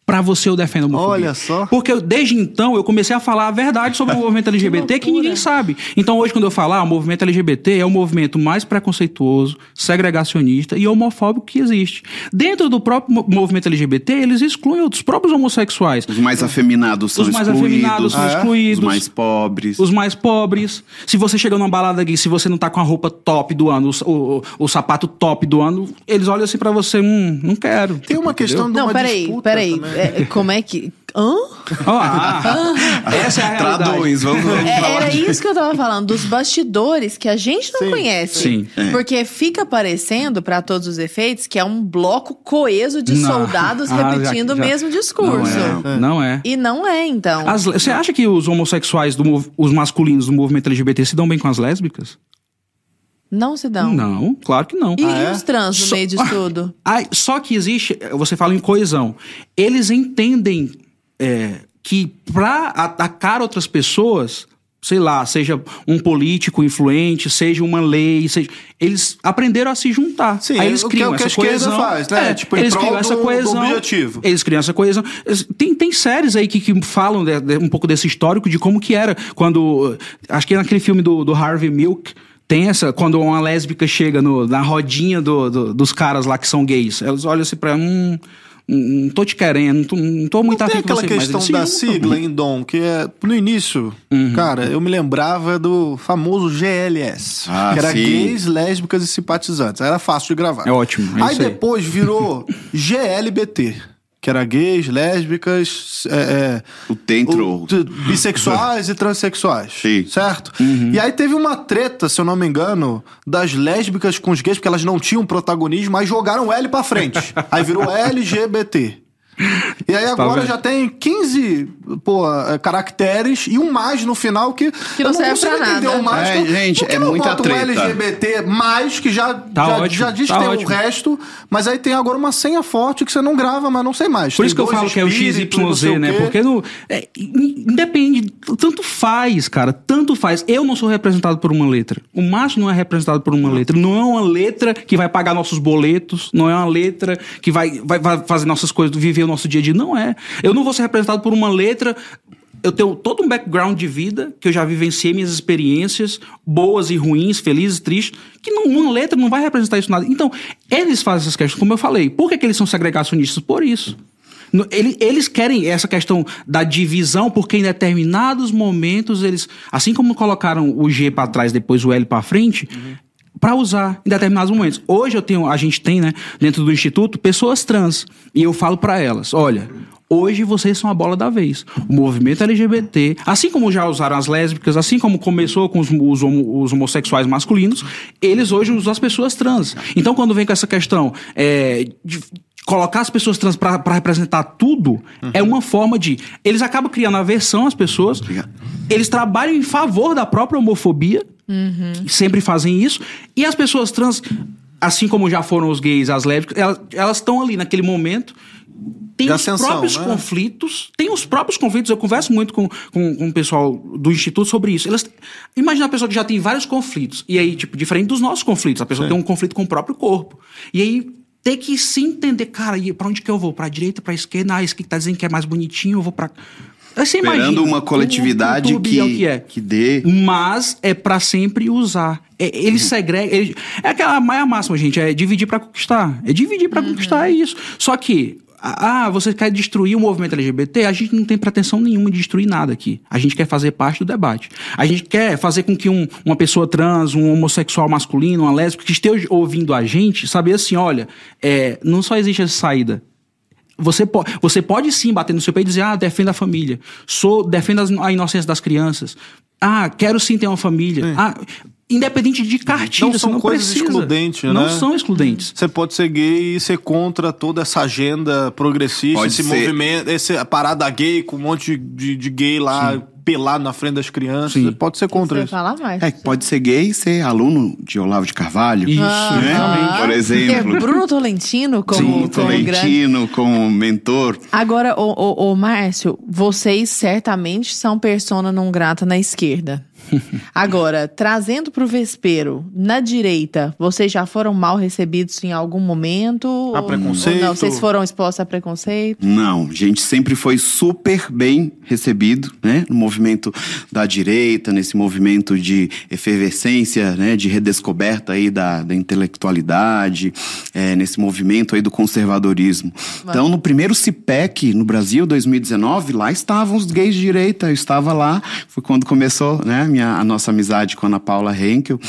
Pra você eu defendo a homofobia.
Olha só.
Porque desde então eu comecei a falar a verdade sobre o (laughs) movimento LGBT que, ninguém sabe. Então hoje, quando eu falar, o movimento LGBT é o movimento mais preconceituoso, segregacionista e homofóbico que existe. Dentro do próprio mo- movimento LGBT, eles excluem os próprios homossexuais.
Os mais afeminados são
Os mais
excluídos.
afeminados são
Ah,
excluídos.
Os mais pobres.
Os mais pobres. Se você chega numa balada aqui, se você não tá com a roupa top do ano, o, o, o sapato top do ano, eles olham assim pra você, hum, não quero.
Tem uma questão de
Não,
uma
peraí,
disputa
peraí.
também.
É, como é que. Hã?
Ah, essa é a realidade.
Traduz, vamos, vamos
É,
falar
era
de...
isso que eu tava falando, dos bastidores que a gente não
Sim,
conhece.
sim.
Porque fica parecendo, pra todos os efeitos, que é um bloco coeso de
Não.
soldados
Ah, já-
repetindo o
já-
mesmo discurso.
Não é. Não é.
E não é, então.
As você acha que os homossexuais, do, os masculinos do movimento LGBT se dão bem com as lésbicas?
Não se dão.
Não, claro que não.
E,
Ah,
e
é?
os trans no
Só-
meio disso (laughs) tudo?
Ai, só que existe, você fala em coesão. Eles entendem é, que pra atacar outras pessoas, sei lá, seja um político influente, seja uma lei, seja, eles aprenderam a se juntar.
Sim,
Aí eles
o que
criam
é o que
essa
a esquerda
coesão.
faz, né?
É,
Tipo,
eles criam essa
do- do
coesão.
objetivo.
Eles criam essa coesão. Tem, tem séries aí que, que falam de- de- um pouco desse histórico de como que era quando. Acho que naquele filme do, do Harvey Milk. Tem essa, quando uma lésbica chega no- na rodinha do- do- dos caras lá que são gays, elas olham assim pra. Hum, não tô te querendo, não tô, não tô muito
Não tem
afim com
aquela
você, mas
questão
eles se
da sigla em Dom, que é no início,
Uhum.
cara, eu me lembrava do famoso GLS,
Ah,
que era
sim.
gays, lésbicas e simpatizantes. Era fácil de gravar.
É ótimo, é
aí. depois virou (laughs) GLBT, que era gays, lésbicas, é, é,
O T entrou.
o- t- bissexuais e transexuais.
Sim.
Certo?
Uhum.
E aí teve uma treta, se eu não me engano, das lésbicas com os gays, porque elas não tinham protagonismo, mas jogaram L pra frente. (laughs) aí virou LGBT. (laughs) E aí agora
vendo?
já tem 15 pô, eh, caracteres e um mais no final que.
Que não
eu
serve
consigo
pra
entender
nada.
o mais.
É,
que eu-
gente, é
não
muita
bota um
treta.
LGBT mais, que já,
Tá
já,
ótimo,
já diz
tá
que tem
ótimo.
o resto, mas aí tem agora uma senha forte que você não grava, mas não sei mais.
Por
Tem
isso que eu falo que é o
não
XYZ,
o
né? Porque no, é, in- independe, tanto faz, cara, tanto faz. Eu não sou representado por uma letra. O Márcio não é representado por uma letra. Não é uma letra que vai pagar nossos boletos, não é uma letra que vai, vai, vai fazer nossas coisas, viver o nosso dia a dia. Não é. Eu não vou ser representado por uma letra. Eu tenho todo um background de vida, que eu já vivenciei minhas experiências, boas e ruins, felizes, tristes, que não, uma letra não vai representar isso nada. Então, eles fazem essas questões, como eu falei. Por que, que eles são segregacionistas? Por isso. No- ele- Eles querem essa questão da divisão, porque em determinados momentos eles, assim como colocaram o G para trás, depois o L para frente, para usar em determinados momentos. Hoje eu tenho, a gente tem, né, dentro do instituto, pessoas trans e eu falo para elas, olha, Hoje vocês são a bola da vez. O movimento LGBT, assim como já usaram as lésbicas, assim como começou com os, os homo- os homossexuais masculinos, eles hoje usam as pessoas trans. Então, quando vem com essa questão é, de colocar as pessoas trans para representar tudo, é uma forma de. Eles acabam criando aversão às pessoas, eles trabalham em favor da própria homofobia, sempre fazem isso, e as pessoas trans, assim como já foram os gays, as lésbicas, elas- estão ali naquele momento. Tem os
ascensão,
próprios
né?
conflitos, tem os próprios conflitos. Eu converso muito com, com, com o pessoal do Instituto sobre isso. Elas, imagina a pessoa que já tem vários conflitos. E aí, tipo, diferente dos nossos conflitos, a pessoa tem um conflito com o próprio corpo. E aí ter que se entender, cara, e pra onde que eu vou? Pra direita, pra esquerda? Ah, esse que tá dizendo que é mais bonitinho, eu vou pra. Você
Esperando
imagina,
uma coletividade que,
é o que é.
que dê.
Mas é pra sempre usar. É, ele segrega. ele- é aquela maia máxima, gente. É dividir pra conquistar. É dividir pra conquistar, é isso. Só que. Ah, você quer destruir o movimento LGBT? A gente não tem pretensão nenhuma de destruir nada aqui. A gente quer fazer parte do debate. A gente quer fazer com que um- uma pessoa trans, um homossexual masculino, uma lésbica que esteja ouvindo a gente, saber assim: olha, é, não só existe essa saída. Você, po você pode sim bater no seu peito e dizer, ah, defenda a família. Sou, defenda a inocência das crianças. Ah, quero sim ter uma família. Ah, independente de cartilha,
Não
você
são
não
coisas
precisa.
excludentes,
Não
né?
são excludentes.
Você pode ser gay e ser contra toda essa agenda progressista,
Pode
esse
ser.
movimento, essa parada gay com um monte de, de gay lá pelado na frente das crianças.
Sim.
Pode ser contra
Você
isso.
falar mais.
É, que pode ser gay e ser aluno de Olavo de Carvalho.
Isso,
né?
Ah,
Por exemplo.
É Bruno Tolentino como,
Sim,
como grande.
Tolentino como mentor.
Agora, ô, ô, ô, Márcio, vocês certamente são persona não grata na esquerda. (laughs) Agora, trazendo pro vespeiro, na direita, vocês já foram mal recebidos em algum momento?
A preconceito?
Ou não, vocês foram expostos a preconceito?
Não, a gente sempre foi super bem recebido, né? No movimento da direita, nesse movimento de efervescência, né? De redescoberta aí da, da intelectualidade, é, nesse movimento aí do conservadorismo. Então, no primeiro CIPEC no Brasil, 2019, lá estavam os gays de direita, eu estava lá, foi quando começou, né? Minha, a nossa amizade com a Ana Paula Henkel,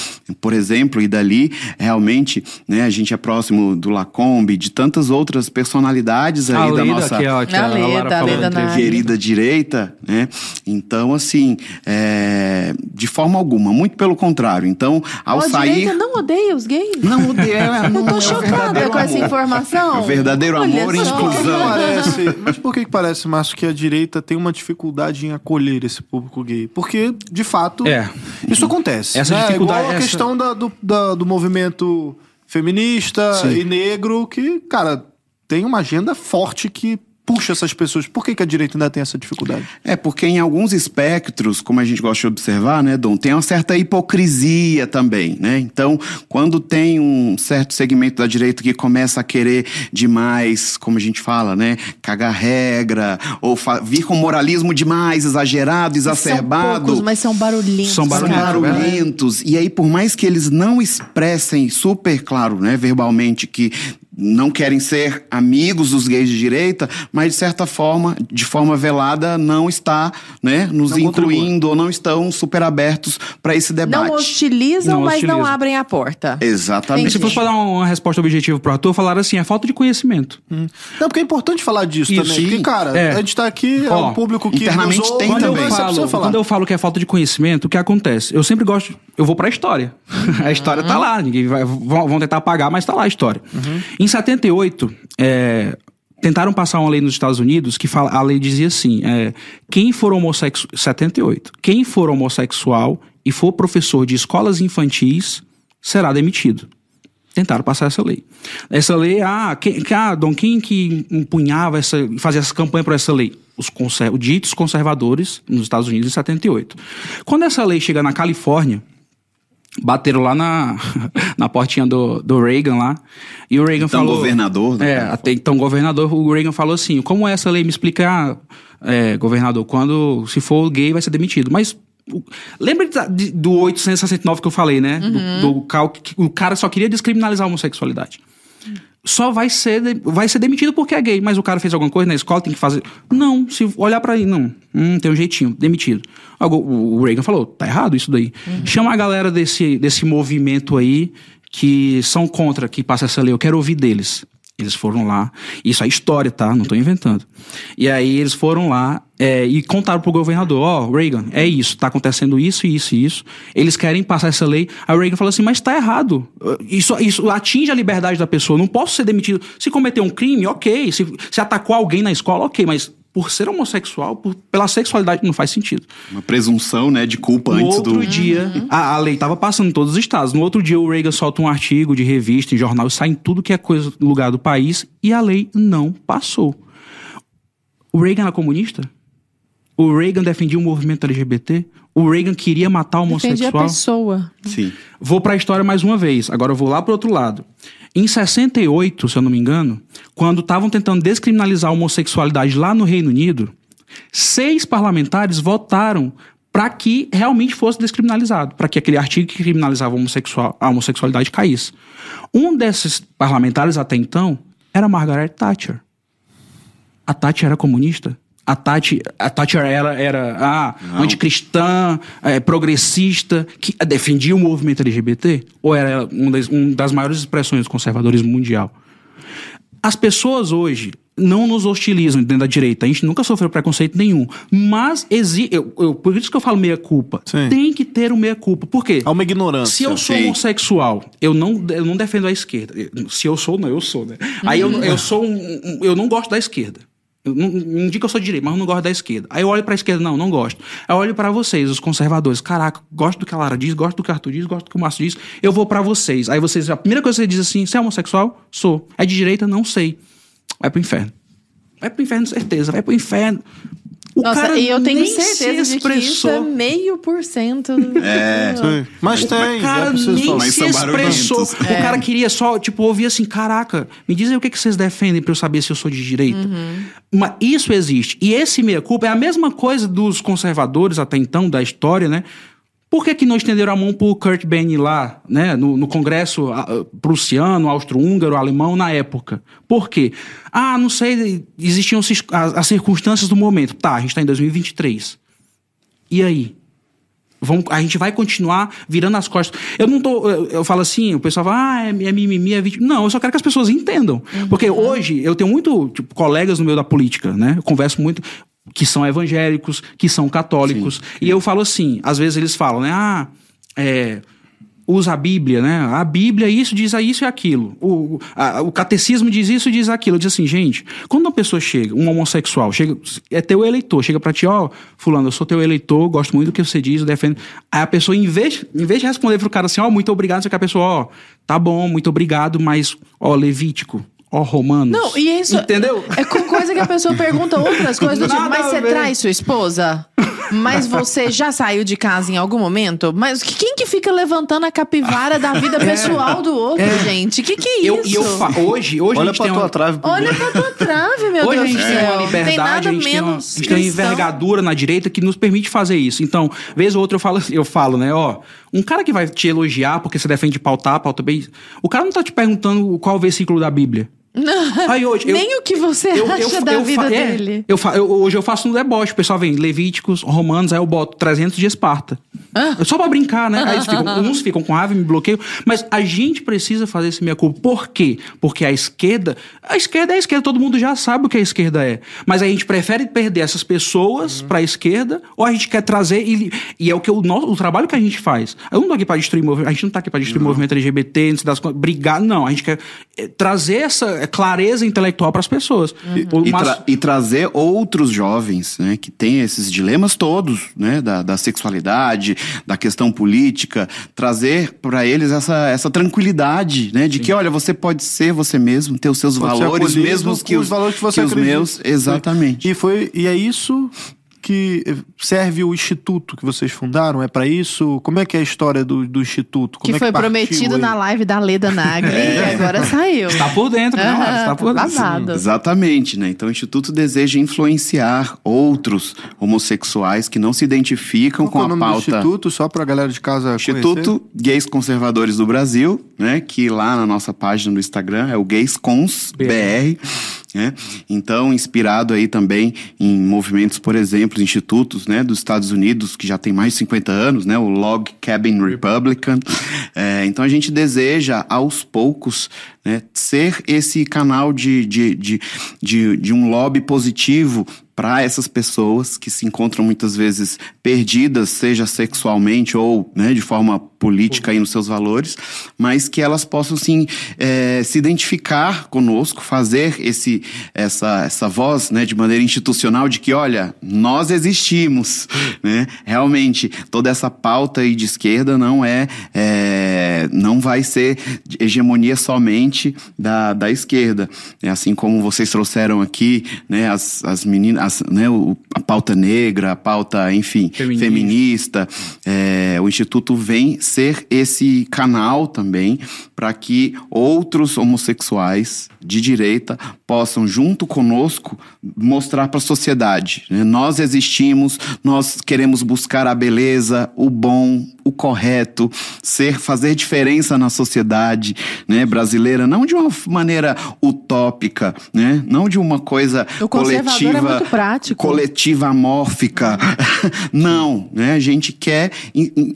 por exemplo, e dali, realmente, né? A gente é próximo do Lacombe, de tantas outras personalidades aí
A
da nossa
que é, que
A
a
Leda, Leda
querida direita, né? Então, assim, é, de forma alguma, muito pelo contrário. Então, ao
a
sair.
direita não odeia os gays?
Não odeia, não
Eu tô
é
chocada com essa
amor.
informação.
É o verdadeiro
Olha
amor e exclusão.
parece, mas por que parece, Márcio, que a direita tem uma dificuldade em acolher esse público gay? Porque, de fato,
É.
isso acontece.
Essa
né?
dificuldade-
É igual a
essa-
questão da- do, da- do movimento feminista
Sim.
e negro, que, cara, tem uma agenda forte que puxa essas pessoas. Por que, que a direita ainda tem essa dificuldade?
É, porque em alguns espectros, como a gente gosta de observar, né, Dom, tem uma certa hipocrisia também, né? Então, quando tem um certo segmento da direita que começa a querer demais, como a gente fala, né, cagar regra, ou vir com moralismo demais, exagerado,
São
exacerbado.
poucos, mas são barulhentos.
São
São
cara.
barulhentos. E aí, por mais que eles não expressem super claro, né, verbalmente, que não querem ser amigos dos gays de direita, mas de certa forma, de forma velada, não está, né, nos
Não
incluindo ou não estão super abertos para esse debate.
Não hostilizam,
Não
mas não
hostilizam.
abrem a porta.
Exatamente.
Se fosse pra dar uma resposta objetiva pro ator, falaram assim: é falta de conhecimento.
Não, porque é importante falar disso
Isso,
também.
sim.
Porque, cara,
É.
a gente tá aqui, é
Ó,
um público que
internamente
ouve,
tem
Quando eu,
também.
precisa
falo,
falar.
quando eu falo que é falta de conhecimento, o que acontece? Eu sempre gosto. Eu vou pra história. (laughs) a história tá lá. Ninguém vai, vão, vão tentar apagar, mas tá lá a história. Em 78, é, tentaram passar uma lei nos Estados Unidos que fala, a lei dizia assim: é, quem for homossexual. 78. Quem for homossexual e for professor de escolas infantis será demitido. Tentaram passar essa lei. Essa lei, ah, quem, ah, Dom, quem que empunhava essa, fazia essa campanha por essa lei? Os conser, ditos conservadores nos Estados Unidos em 78. Quando essa lei chega na Califórnia, bateram lá na, (laughs) na portinha do, do Reagan lá, e o Reagan
Então,
falou...
governador, né?
É, até então governador, o Reagan falou assim, como essa lei me explica, ah, é, governador, quando se for gay vai ser demitido. Mas o- lembra de- de- do 869 que eu falei, né? Do, do cal- que o cara só queria descriminalizar a homossexualidade. Só vai ser, de- vai ser demitido porque é gay, mas o cara fez alguma coisa na escola, tem que fazer. Não, se olhar pra ele, não. Hum, tem um jeitinho, demitido. O Reagan falou, tá errado isso daí. Chama a galera desse, desse movimento aí que são contra que passa essa lei, eu quero ouvir deles. Eles foram lá, isso é história, tá? Não tô inventando. E aí eles foram lá é, e contaram pro governador, ó, Reagan, é isso, tá acontecendo isso, isso e isso. Eles querem passar essa lei. Aí o Reagan falou assim, mas tá errado. Isso, isso atinge a liberdade da pessoa. Não posso ser demitido. Se cometer um crime, ok. Se, se atacou alguém na escola, ok. Mas por ser homossexual, por- pela sexualidade, não faz sentido.
Uma presunção, né, de culpa
No
antes
outro
do...
dia, a, a lei estava passando em todos os estados. No outro dia, o Reagan solta um artigo de revista, em jornal, sai em tudo que é coisa, lugar do país, e a lei não passou. O Reagan era comunista? O Reagan defendia o movimento LGBT? O Reagan queria matar o
Defendia a
homossexual?
pessoa.
Sim.
Vou pra história mais uma vez. Agora eu vou lá pro outro lado. Em 68, se eu não me engano, quando estavam tentando descriminalizar a homossexualidade lá no Reino Unido, seis parlamentares votaram para que realmente fosse descriminalizado, para que aquele artigo que criminalizava a, homossexual- a homossexualidade caísse. Um desses parlamentares até então era Margaret Thatcher. A Thatcher era comunista. A Thatcher, a Thatcher era, era ah, anticristã, eh, progressista, que defendia o movimento LGBT? Ou era uma das, uma das maiores expressões do conservadorismo mundial? As pessoas hoje não nos hostilizam dentro da direita. A gente nunca sofreu preconceito nenhum. Mas exi eu, eu- por isso que eu falo meia-culpa. Tem que ter o meia-culpa. Por quê?
Há uma ignorância.
Se eu sou
Sim.
homossexual, eu não, eu não defendo a esquerda. Se eu sou, não, eu sou, né? Aí eu, eu sou um, um- Eu não gosto da esquerda. Eu não, não digo que eu sou de direita, mas eu não gosto da esquerda. Aí eu olho pra esquerda, não, não gosto. Aí eu olho pra vocês, os conservadores. Caraca, gosto do que a Lara diz, gosto do que o Arthur diz, gosto do que o Márcio diz. Eu vou pra vocês. Aí vocês, a primeira coisa que você diz assim: você é homossexual? Sou. É de direita? Não sei. Vai pro inferno. Vai pro inferno, certeza. Vai pro inferno. O
Nossa,
cara
e eu tenho
nem se
certeza de que isso é
expressou.
meio por cento.
É.
Sim. Mas tem,
O cara
é
nem
falar.
Se expressou.
barulhentos.
O cara queria só, tipo, ouvir assim, caraca, me diz aí o que, que vocês defendem pra eu saber se eu sou de direita. Mas isso existe. E esse meia-culpa é a mesma coisa dos conservadores até então, da história, né? Por que, que não estenderam a mão pro Kurt Benny lá, né? No, no Congresso prussiano, austro-húngaro, alemão, na época? Por quê? Ah, não sei, existiam as, as circunstâncias do momento. Tá, a gente tá em 2023. E aí? Vamos, a gente vai continuar virando as costas. Eu não tô. Eu, eu falo assim, o pessoal fala, ah, é, é mimimi, é vítima. Não, eu só quero que as pessoas entendam. Porque hoje eu tenho muito tipo, colegas no meio da política, né? Eu converso muito. Que são evangélicos, que são católicos. E eu falo assim, às vezes eles falam, né? Ah, é usa a Bíblia, né? A Bíblia isso diz isso e aquilo. O, a- o catecismo diz isso e diz aquilo. Diz assim, gente, quando uma pessoa chega, um homossexual, chega, é teu eleitor, chega pra ti, ó, fulano, eu sou teu eleitor, gosto muito do que você diz, eu defendo. Aí a pessoa, em vez, em vez de responder pro cara assim, ó, muito obrigado, você que a pessoa, ó, tá bom, muito obrigado, mas, ó, Levítico, ó, Romanos.
Não, e isso.
Entendeu?
É com coisa que a pessoa pergunta outras coisas do tipo,
Nada
mas
a
você
ver."
traz sua esposa? Mas você já saiu de casa em algum momento? Mas que- quem que fica levantando a capivara da vida (laughs) pessoal do outro, gente? Que que é isso?
Eu, e eu fa- hoje, hoje a
Olha
gente
pra
tem
tua
uma...
trave.
Olha pra tua trave, meu
Hoje a
Deus
gente
do
tem
céu.
uma
Tem
liberdade,
nada
a gente, tem uma, a
menos
gente tem uma envergadura na direita que nos permite fazer isso. Então, vez ou outra eu falo, eu falo, né, ó, um cara que vai te elogiar porque você defende pautar, pauta bem, o cara não tá te perguntando qual versículo da Bíblia. Aí hoje, eu-
Nem o que você
eu,
acha
eu,
da vida
é,
dele.
eu hoje eu faço no deboche. O pessoal vem Levíticos, Romanos, aí eu boto 300 de Esparta.
Ah.
Só pra brincar, né? Aí ficam, (laughs) uns ficam com raiva me bloqueiam. Mas a gente precisa fazer esse meia culpa. Por quê? Porque a esquerda. A esquerda é a esquerda, todo mundo já sabe o que a esquerda é. Mas a gente prefere perder essas pessoas
Uhum.
pra esquerda, ou a gente quer trazer. E, e é o que o, nosso, o trabalho que a gente faz. Eu não tô aqui pra destruir movimento. A gente não tá aqui pra destruir movimento LGBT, não se das coisas, brigar. Não, a gente quer eh, trazer essa clareza intelectual pras pessoas. O
E,
Márcio-
tra- e trazer outros jovens, né, que têm esses dilemas todos, né, da, da sexualidade, da questão política, trazer para eles essa, essa tranquilidade, né, de que, olha, você pode ser você mesmo, ter os seus
Pode
valores, mesmos que
os valores que você
os
acredita.
meus, exatamente.
E, foi, e é isso que serve o instituto que vocês fundaram? É pra isso? Como é que é a história do, do instituto? Como
Que
é
foi
partiu
prometido
aí?
na live da Leda Nagli (laughs)
É.
e agora saiu.
Tá por dentro, né?
Aham,
Márcio? Tá por dentro.
Exatamente, né? Então o Instituto deseja influenciar outros homossexuais que não se identificam
Qual que é
com
o
a
nome do
pauta.
instituto? Só pra galera de casa conhecer?
Instituto Gays Conservadores do Brasil, né? Que lá na nossa página do Instagram é o Gays Cons BR. Né? Então, inspirado aí também em movimentos, por exemplo, institutos né, dos Estados Unidos, que já tem mais de 50 anos, né, o Log Cabin Republican. É, então, a gente deseja, aos poucos, né, ser esse canal de, de, de, de, de um lobby positivo para essas pessoas que se encontram muitas vezes perdidas, seja sexualmente ou né, de forma política aí nos seus valores, mas que elas possam sim eh, se identificar conosco, fazer esse, essa, essa voz né, de maneira institucional de que, olha, nós existimos. Né? Realmente, toda essa pauta aí de esquerda não é, é não vai ser hegemonia somente diferente da, da esquerda. É assim como vocês trouxeram aqui, né, as, as meninas, as, né, o, a pauta negra, a pauta, enfim,
Feminista.
feminista. É, o Instituto vem ser esse canal também para que outros homossexuais de direita possam, junto conosco, mostrar para a sociedade. né? Nós existimos, nós queremos buscar a beleza, o bom, o correto, ser, fazer diferença na sociedade né, brasileira, não de uma maneira utópica, né? não de uma coisa
O é
coletiva,
muito prático.
coletiva amórfica. (laughs) não, né? A gente quer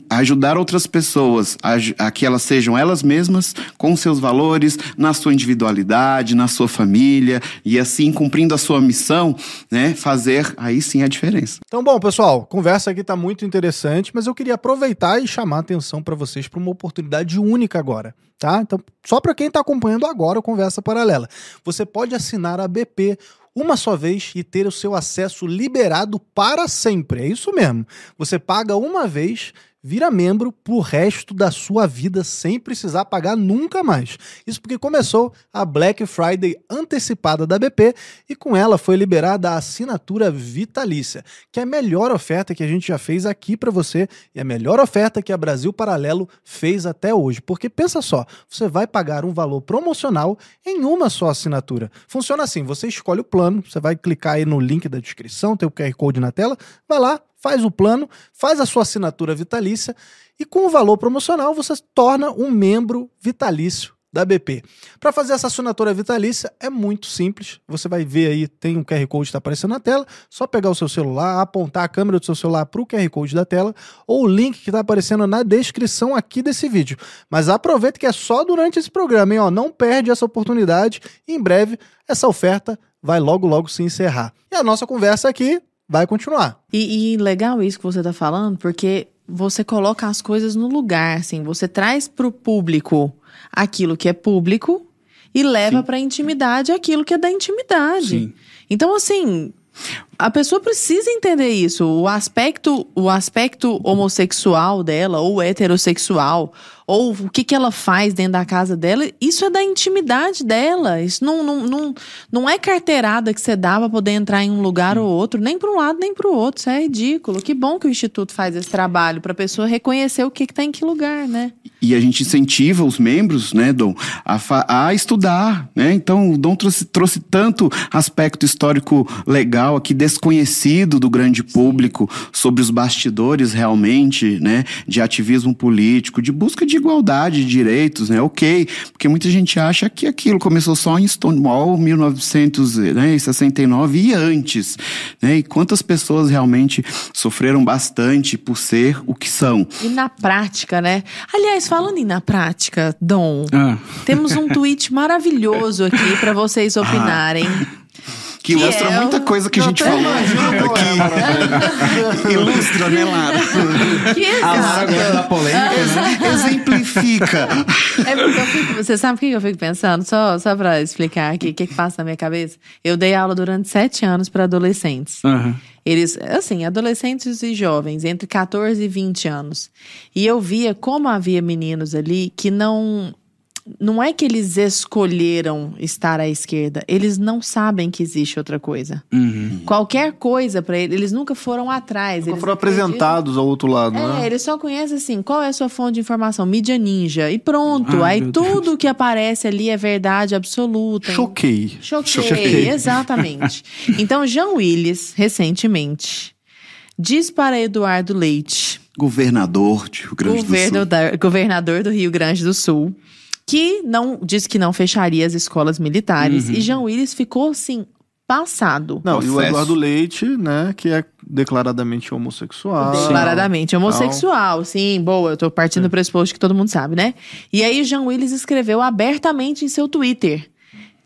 ajudar outras pessoas a, a que elas sejam elas mesmas com seus valores, na sua individualidade, na sua família e assim cumprindo a sua missão, né? Fazer aí sim a diferença.
Então, bom, pessoal, a conversa aqui tá muito interessante, mas eu queria aproveitar e chamar a atenção para vocês para uma oportunidade única agora, tá? Então, só para quem tá acompanhando agora o Conversa Paralela. Você pode assinar a BP uma só vez e ter o seu acesso liberado para sempre. É isso mesmo. Você paga uma vez, vira membro pro resto da sua vida sem precisar pagar nunca mais. Isso porque começou a Black Friday antecipada da BP e com ela foi liberada a assinatura vitalícia, que é a melhor oferta que a gente já fez aqui para você e a melhor oferta que a Brasil Paralelo fez até hoje. Porque pensa só, você vai pagar um valor promocional em uma só assinatura. Funciona assim, você escolhe o plano, você vai clicar aí no link da descrição, tem o QR Code na tela, vai lá, faz o plano, faz a sua assinatura vitalícia e com o valor promocional você se torna um membro vitalício da BP. Para fazer essa assinatura vitalícia é muito simples. Você vai ver aí, tem um QR Code que está aparecendo na tela. Só pegar o seu celular, apontar a câmera do seu celular para o QR Code da tela ou o link que está aparecendo na descrição aqui desse vídeo. Mas aproveita que é só durante esse programa, hein? Ó, não perde essa oportunidade. Em breve, essa oferta vai logo, logo se encerrar. E a nossa conversa aqui vai continuar.
E, e legal isso que você tá falando, porque você coloca as coisas no lugar, assim, você traz pro público aquilo que é público e leva pra intimidade aquilo que é da intimidade.
Sim.
Então, assim, a pessoa precisa entender isso. O aspecto, o aspecto homossexual dela, ou heterossexual, ou o que, que ela faz dentro da casa dela, isso é da intimidade dela. Isso não, não, não, não é carteirada que você dá pra poder entrar em um lugar ou outro, nem para um lado nem para o outro. Isso é ridículo. Que bom que o Instituto faz esse trabalho pra pessoa reconhecer o que, que tá em que lugar, né?
E a gente incentiva os membros, né, Dom, a, a estudar, né? Então, o Dom trouxe, trouxe tanto aspecto histórico legal aqui, desconhecido do grande público, sobre os bastidores realmente, né, de ativismo político, de busca de igualdade de direitos, né? Ok, porque muita gente acha que aquilo começou só em Stonewall 1969 e antes, né? E quantas pessoas realmente sofreram bastante por ser o que são.
E na prática, né? Aliás, falando em na prática, Dom,
Ah,
temos um (laughs) tweet maravilhoso aqui pra vocês opinarem.
Que,
Que
mostra
é
muita coisa que a gente falou aqui. (laughs) Ilustra, né, Lara?
Que
a Lara da
exato.
polêmica, né? (laughs)
Exemplifica.
É porque eu fico, você sabe o que eu fico pensando? Só, só pra explicar aqui o que, que passa na minha cabeça. Eu dei aula durante sete anos para adolescentes.
Aham.
Eles, assim, adolescentes e jovens, entre 14 e 20 anos. E eu via como havia meninos ali que não. Não é que eles escolheram estar à esquerda, eles não sabem que existe outra coisa.
Uhum.
Qualquer coisa pra eles, eles nunca foram atrás.
Nunca
eles
foram apresentados ao outro lado,
É,
né?
eles só conhecem assim, qual é a sua fonte de informação? Mídia ninja. E pronto.
Ai,
Aí tudo que aparece ali é verdade absoluta.
Choquei.
Choquei,
Choquei.
exatamente. Então, Jean Willis, recentemente, diz para Eduardo Leite,
Governador de Rio Grande do
governo
Sul.
da- governador do Rio Grande do Sul, que não disse que não fecharia as escolas militares.
Uhum.
E Jean Willis ficou assim, passado.
Não, e o
Processo.
Eduardo Leite, né, que é declaradamente homossexual.
Declaradamente homossexual, sim, boa, eu tô partindo do pressuposto que todo mundo sabe, né? E aí, Jean Willis escreveu abertamente em seu Twitter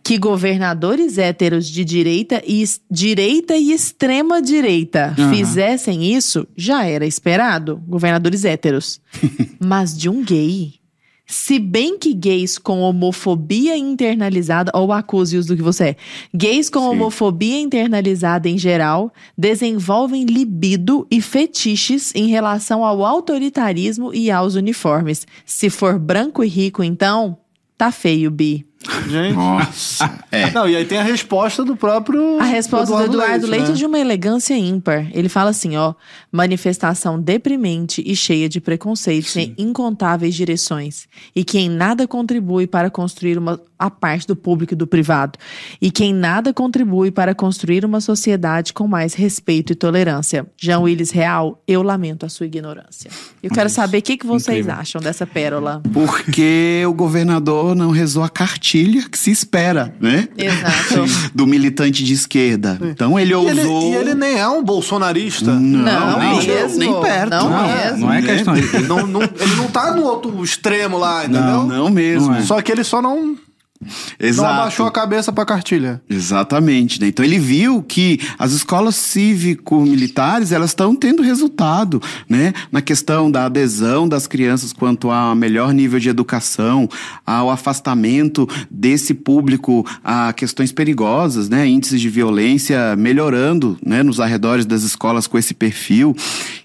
que governadores héteros de direita e, direita e extrema direita
Aham.
fizessem isso, já era esperado. Governadores héteros. (laughs) Mas de um gay. Se bem que gays com homofobia internalizada, ou acuse-os do que você é, gays com
Sim.
homofobia internalizada em geral desenvolvem libido e fetiches em relação ao autoritarismo e aos uniformes. Se for branco e rico, então, tá feio, Bi.
Gente.
Nossa. É.
Não, e aí tem a resposta do próprio.
A resposta do Eduardo Leite, é
né?
de uma elegância ímpar. Ele fala assim, ó, manifestação deprimente e cheia de preconceitos em incontáveis direções, e que em nada contribui para construir uma a parte do público e do privado, e que em nada contribui para construir uma sociedade com mais respeito e tolerância. Jean Willis Real, eu lamento a sua ignorância. Eu quero saber o que, que vocês
Incrível.
acham dessa pérola.
Porque o governador não rezou a cartilha que se espera, né?
Exato.
Do militante de esquerda. Então ele
E ele,
ousou.
e ele nem é um bolsonarista.
Não,
nem,
mesmo.
nem perto.
Não
Não,
mesmo.
não é
né?
questão.
Não, não- ele não tá no outro extremo lá, entendeu?
Não, não mesmo.
Não é.
Só que ele só não, não
Exato.
abaixou a cabeça pra cartilha.
Exatamente, né? Então ele viu que as escolas cívico-militares elas estão tendo resultado, né? Na questão da adesão das crianças quanto a melhor nível de educação, ao afastamento desse público a questões perigosas, né? Índices de violência melhorando, né? Nos arredores das escolas com esse perfil.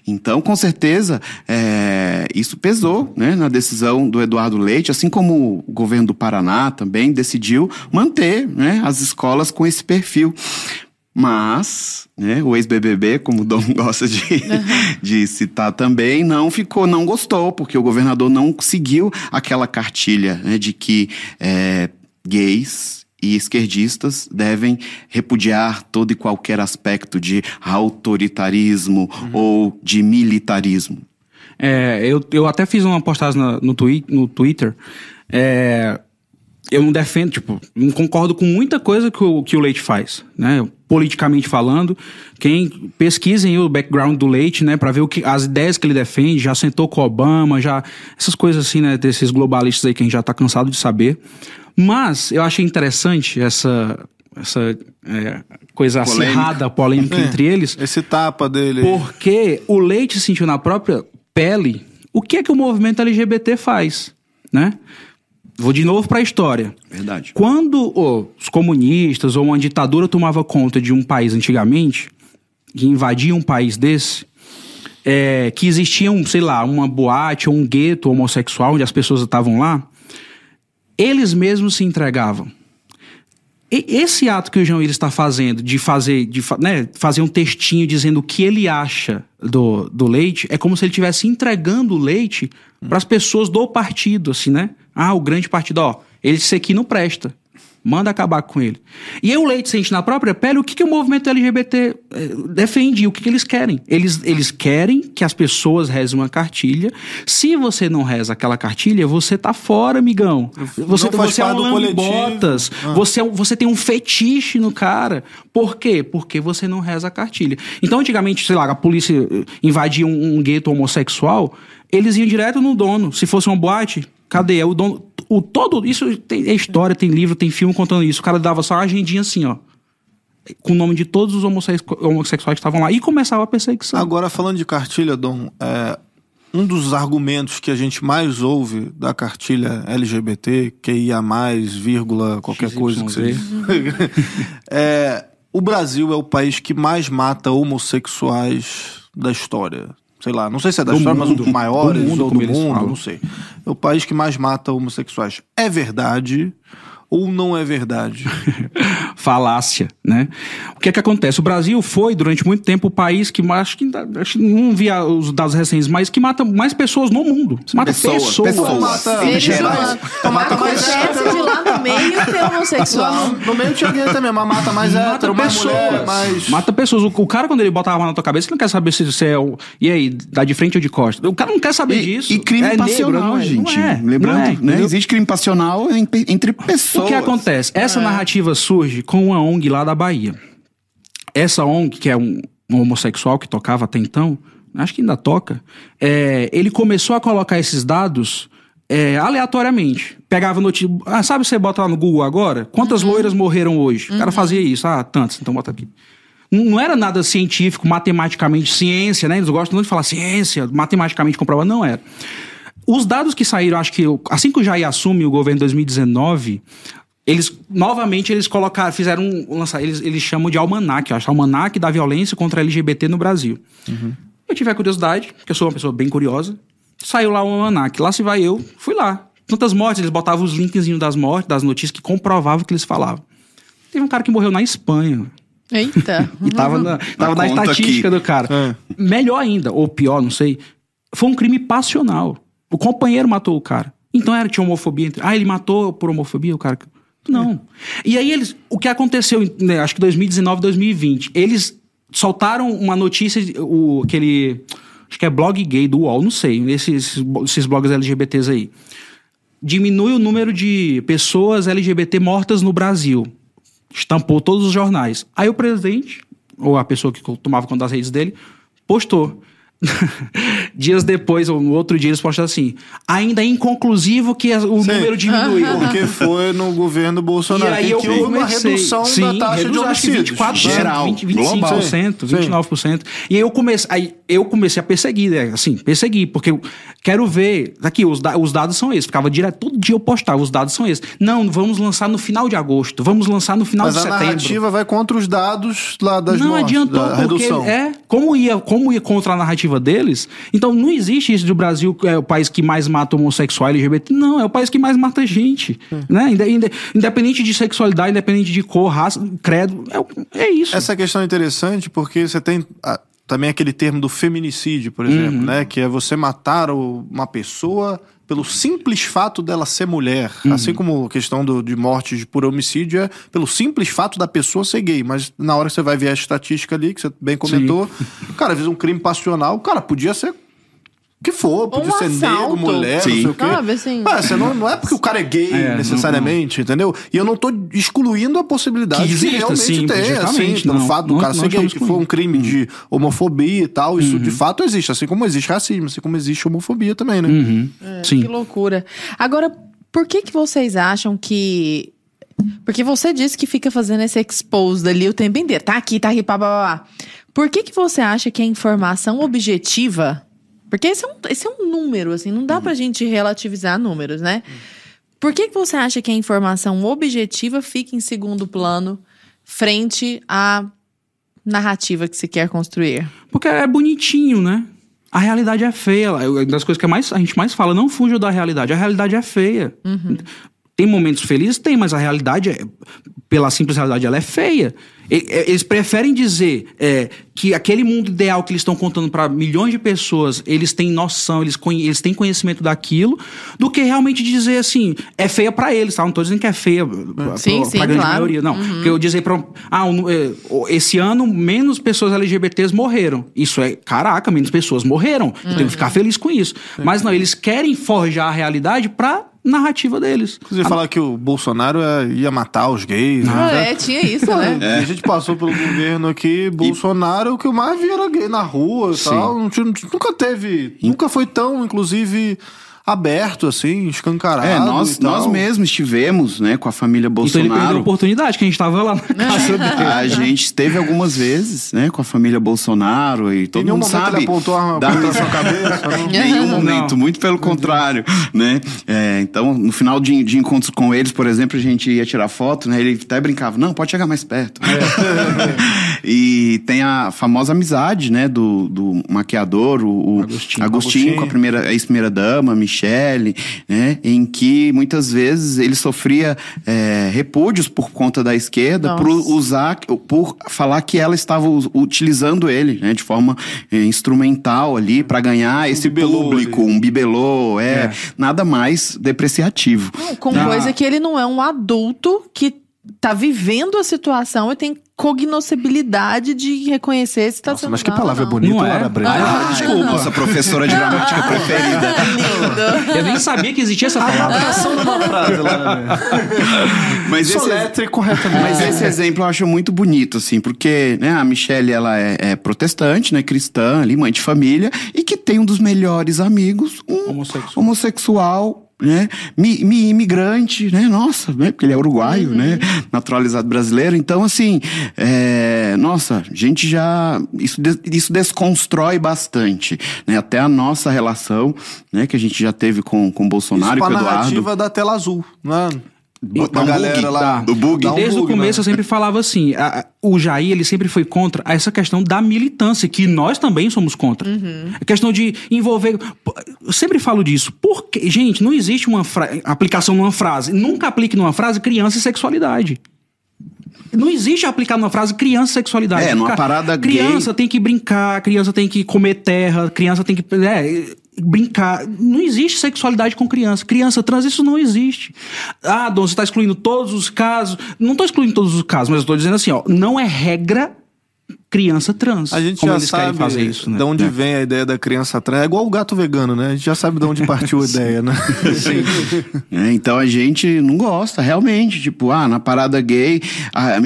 Então, com certeza, é, isso pesou, né? Na decisão do Eduardo Leite, assim como o governo do Paraná também decidiu manter, né? As escolas com esse perfil. Mas, né, o ex-BBB, como o Dom (laughs) gosta de, de citar também, não ficou, não gostou, porque o governador não seguiu aquela cartilha né, de que é, gays e esquerdistas devem repudiar todo e qualquer aspecto de autoritarismo ou de militarismo.
É, eu, eu até fiz uma postagem na- no, twi no Twitter. É, eu não defendo, tipo, não concordo com muita coisa que o, que o Leite faz, né? Politicamente falando, quem pesquisem o background do Leite, né, para ver o que as ideias que ele defende, já sentou com o Obama, já essas coisas assim, né, desses globalistas aí que a gente já tá cansado de saber. Mas eu achei interessante essa essa é, coisa
Polêmica.
acirrada, polêmica
É.
entre eles,
Esse tapa dele.
porque o Leite sentiu na própria pele o que é que o movimento LGBT faz, né? Vou de novo para a história.
Verdade.
Quando ô, os comunistas ou uma ditadura tomava conta de um país antigamente, que invadia um país desse, é, que existia, um, sei lá, uma boate ou um gueto homossexual onde as pessoas estavam lá, eles mesmos se entregavam. Esse ato que o João Willis está fazendo, de fazer, de né, fazer um textinho dizendo o que ele acha do, do leite, é como se ele estivesse entregando o leite para as pessoas do partido, assim, né? Ah, o grande partido, ó, esse aqui não presta. Manda acabar com ele. E o Leite sente na própria pele o que, que o movimento LGBT eh, defende, o que, que eles querem. Eles, eles querem que as pessoas rezem uma cartilha. Se você não reza aquela cartilha, você tá fora, amigão. Você, você é um lambotas.
Ah.
Você, é você tem um fetiche no cara. Por quê? Porque você não reza a cartilha. Então, antigamente, sei lá, a polícia eh, invadia um, um gueto homossexual, eles iam direto no dono. Se fosse uma boate, cadê? É o dono. O todo. Isso tem é história, tem livro, tem filme contando isso. O cara dava só uma agendinha assim, ó. Com o nome de todos os homosse- homossexuais que estavam lá. E começava a perseguição.
Agora, falando de cartilha, Dom, é, um dos argumentos que a gente mais ouve da cartilha LGBT, QIA, vírgula, qualquer
XYZ.
coisa que seja. (laughs) é, o Brasil é o país que mais mata homossexuais da história. Sei lá, não sei se é da
Do
história, mas um
mundo.
dos maiores,
Do mundo,
ou do mundo,
falam.
não sei. É o país que mais mata homossexuais. É verdade ou não é verdade? (laughs)
falácia, né? O que é que acontece? O Brasil foi, durante muito tempo, o país que mais, acho que, acho que não via os dados recentes, mas que mata mais pessoas no mundo. Mata
Pessoas,
pessoas.
pessoas.
Mata-
Seres humanos.
Mata mais
Acontece de lá no meio ter (laughs) homossexual.
Lá no, no meio tinha gay também, mas mata mais
Mata
hétero, mais
pessoas.
mulher, mais...
Mata pessoas. O, o cara, quando ele bota a arma na tua cabeça, ele não quer saber se você é o. E aí, dá de frente ou de costas? O cara não quer saber
E,
disso.
e crime
é negro,
passional,
não é,
gente.
Não é,
Lembrando,
não é,
né?
entendeu?
Existe crime passional entre pessoas.
O que acontece? Essa narrativa surge com uma ONG lá da Bahia. Essa ONG, que é um, um homossexual que tocava até então, acho que ainda toca, é, ele começou a colocar esses dados é, aleatoriamente. Pegava notícia. Ah, sabe você bota lá no Google agora? Quantas loiras morreram hoje? O cara fazia isso. Ah, tantas, então bota aqui. Não não era nada científico, matematicamente, ciência, né? Eles gostam muito de falar ciência, matematicamente comprovado. Não era. Os dados que saíram, acho que assim que o Jair assume o governo em 2019, eles novamente eles colocaram, fizeram um lançar, eles, eles chamam de almanac, eu acho, almanac da violência contra LGBT no Brasil. Eu tive a curiosidade, porque eu sou uma pessoa bem curiosa. Saiu lá o almanac, lá se vai eu, fui lá. tantas mortes, eles botavam os linkzinhos das mortes, das notícias que comprovavam o que eles falavam. Teve um cara que morreu na Espanha.
Eita. (laughs)
E tava na, tava na
conta
estatística
aqui.
do cara.
É.
Melhor ainda, ou pior, não sei. Foi um crime passional. O companheiro matou o cara. Então era, tinha homofobia entre. Ah, ele matou por homofobia o cara. Não. E aí eles. O que aconteceu, né, acho que 2019, 2020, eles soltaram uma notícia, o, aquele. Acho que é blog gay do UOL, não sei. Esses, esses blogs LGBTs aí. Diminui o número de pessoas LGBT mortas no Brasil. Estampou todos os jornais. Aí o presidente, ou a pessoa que tomava conta das redes dele, postou. (laughs) Dias depois, ou no outro dia, eles postaram assim: ainda é inconclusivo que o número diminuiu. (laughs)
Porque foi no governo Bolsonaro.
E aí
que
eu
houve uma redução
sim,
da taxa de
acho que
homicídios.
24,
Geral,
20,
global.
25%,
Sim,
29%. E aí eu comecei, aí eu comecei a perseguir, né? assim, perseguir, porque eu quero ver, aqui, os, da- os dados são esses, ficava direto, todo dia eu postava, os dados são esses. Não, vamos lançar no final de agosto, vamos lançar no final
Mas
de
a
setembro.
narrativa vai contra os dados lá das
não
mortes,
adiantou,
da
porque
redução.
é, como ia, como ia contra a narrativa deles, então não existe isso de o Brasil é o país que mais mata homossexual LGBT. Não, é o país que mais mata gente. Né? Inde- inde- Independente de sexualidade, independente de cor, raça, credo, é, é isso.
Essa questão é interessante porque você tem ah, também aquele termo do feminicídio, por
Uhum.
exemplo, né? Que é você matar o- uma pessoa pelo simples fato dela ser mulher.
Uhum.
Assim como a questão do- de mortes por homicídio é pelo simples fato da pessoa ser gay. Mas na hora que você vai ver a estatística ali, que você bem comentou, cara, fez um crime passional, cara, podia ser que for, podia
Um
ser negro, mulher,
Sim.
não sei o quê.
Sabe, assim?
Ah, você não, não é porque o cara é gay
É,
necessariamente, entendeu? E eu não tô excluindo a possibilidade
Que
realmente
sim,
tenha, assim, pelo
não.
fato do
Não-
cara
não
ser gay, que foi um crime de homofobia e tal, isso de fato existe, assim como existe racismo, assim como existe homofobia também, né?
Uhum. Sim.
Que loucura. Agora, por que que vocês acham que... Porque você disse que fica fazendo esse expose ali o tempo inteiro. Tá aqui, tá aqui, pá, pá, pá. Por que que você acha que a informação objetiva... Porque esse é um, esse é um número, assim, não dá pra gente relativizar números, né? Por que que você acha que a informação objetiva fica em segundo plano frente à narrativa que se quer construir?
Porque é bonitinho, né? A realidade é feia. Uma das coisas que é mais, a gente mais fala, não fuja da realidade. A realidade é feia. Tem momentos felizes? Tem, mas a realidade, é, pela simples realidade, ela é feia. E- Eles preferem dizer é, que aquele mundo ideal que eles estão contando para milhões de pessoas, eles têm noção, eles, eles têm conhecimento daquilo, do que realmente dizer assim, é feia para eles, tá? Não tô dizendo que é feia pra,
Sim,
pra
sim,
grande
claro.
maioria, não. Porque eu dizer para ah, é, esse ano menos pessoas LGBTs morreram. Isso é, caraca, menos pessoas morreram. Eu tenho que ficar feliz com isso. Mas não, eles querem forjar a realidade pra narrativa deles.
Inclusive falar que o Bolsonaro é, ia matar os gays,
Ah,
né?
é, tinha isso, né?
E a gente passou pelo governo aqui, Bolsonaro, o que eu mais vi era gay na rua e tal. Não nunca teve, nunca foi tão, inclusive, aberto, assim, escancarado.
É, nós, nós mesmos estivemos, né, com a família
Então ele perdeu a
Bolsonaro.
oportunidade, que a gente tava lá na (laughs) casa dele.
A gente esteve algumas vezes, né, com a família Bolsonaro e todo
Em nenhum
mundo
momento
sabe.
ele apontou a
da
sua cabeça. não? (laughs)
Nenhum
Não.
momento, muito pelo contrário, né? É, então, no final de, de encontros com eles, por exemplo, a gente ia tirar foto, né? Ele até brincava, não, pode chegar mais perto. (laughs) e tem a famosa amizade, né, do, do maquiador, o, o
Agostinho.
Agostinho, com a primeira a ex-primeira dama, Michele, né? Em que muitas vezes ele sofria é, repúdios por conta da esquerda, por
Nossa.
usar, por falar que ela estava utilizando ele, né? De forma é, instrumental ali para ganhar esse
bibelô
público,
ali.
um bibelô, é,
É.
nada mais depreciativo.
Não, com
Ah.
coisa que ele não é um adulto que tá vivendo a situação e tem cognoscibilidade de reconhecer se tá
Nossa,
sendo
mas que palavra
não.
bonita,
Não é?
Lara Breda.
Ah, desculpa.
Nossa professora de gramática (laughs) preferida.
Lindo.
Eu nem sabia que existia essa palavra.
Adaptação de uma frase, Lara. (laughs)
Mas esse,
Soletre corretamente.
Mas esse exemplo eu acho muito bonito, assim, porque né, a Michelle, ela é, é protestante, né, cristã, ali, mãe de família, e que tem um dos melhores amigos, um
Homossexual.
homossexual, né, mi, mi- imigrante, né, nossa, né, porque ele é uruguaio, né, naturalizado brasileiro, então, assim, é, nossa, a gente já, isso, des- isso desconstrói bastante, né, até a nossa relação, né, que a gente já teve com, com o Bolsonaro
Isso
e
com a
o Eduardo.
narrativa da tela azul, né?
Botar
a
um
galera
bug,
lá.
do bug.
Dá um
Desde o
bug,
começo
né?
eu sempre falava assim, a- o Jair ele sempre foi contra essa questão da militância, que nós também somos contra. A questão de envolver, eu sempre falo disso. Porque, gente, não existe uma fra- aplicação numa frase. Nunca aplique numa frase criança e sexualidade. Não existe aplicar numa frase criança sexualidade.
É, numa
Cara,
parada gay-
Criança tem que brincar, criança tem que comer terra, criança tem que. é, brincar. Não existe sexualidade com criança. Criança trans, isso não existe. Ah, Dom, você está excluindo todos os casos. Não estou excluindo todos os casos, mas eu estou dizendo assim, ó, não é regra criança trans.
A gente
como
já sabe
fazer isso, né?
de onde vem a ideia da criança trans. É igual o gato vegano, né? A gente já sabe de onde partiu a (laughs) ideia, né? (laughs)
É, então a gente não gosta, realmente. Tipo, ah, na parada gay, ah,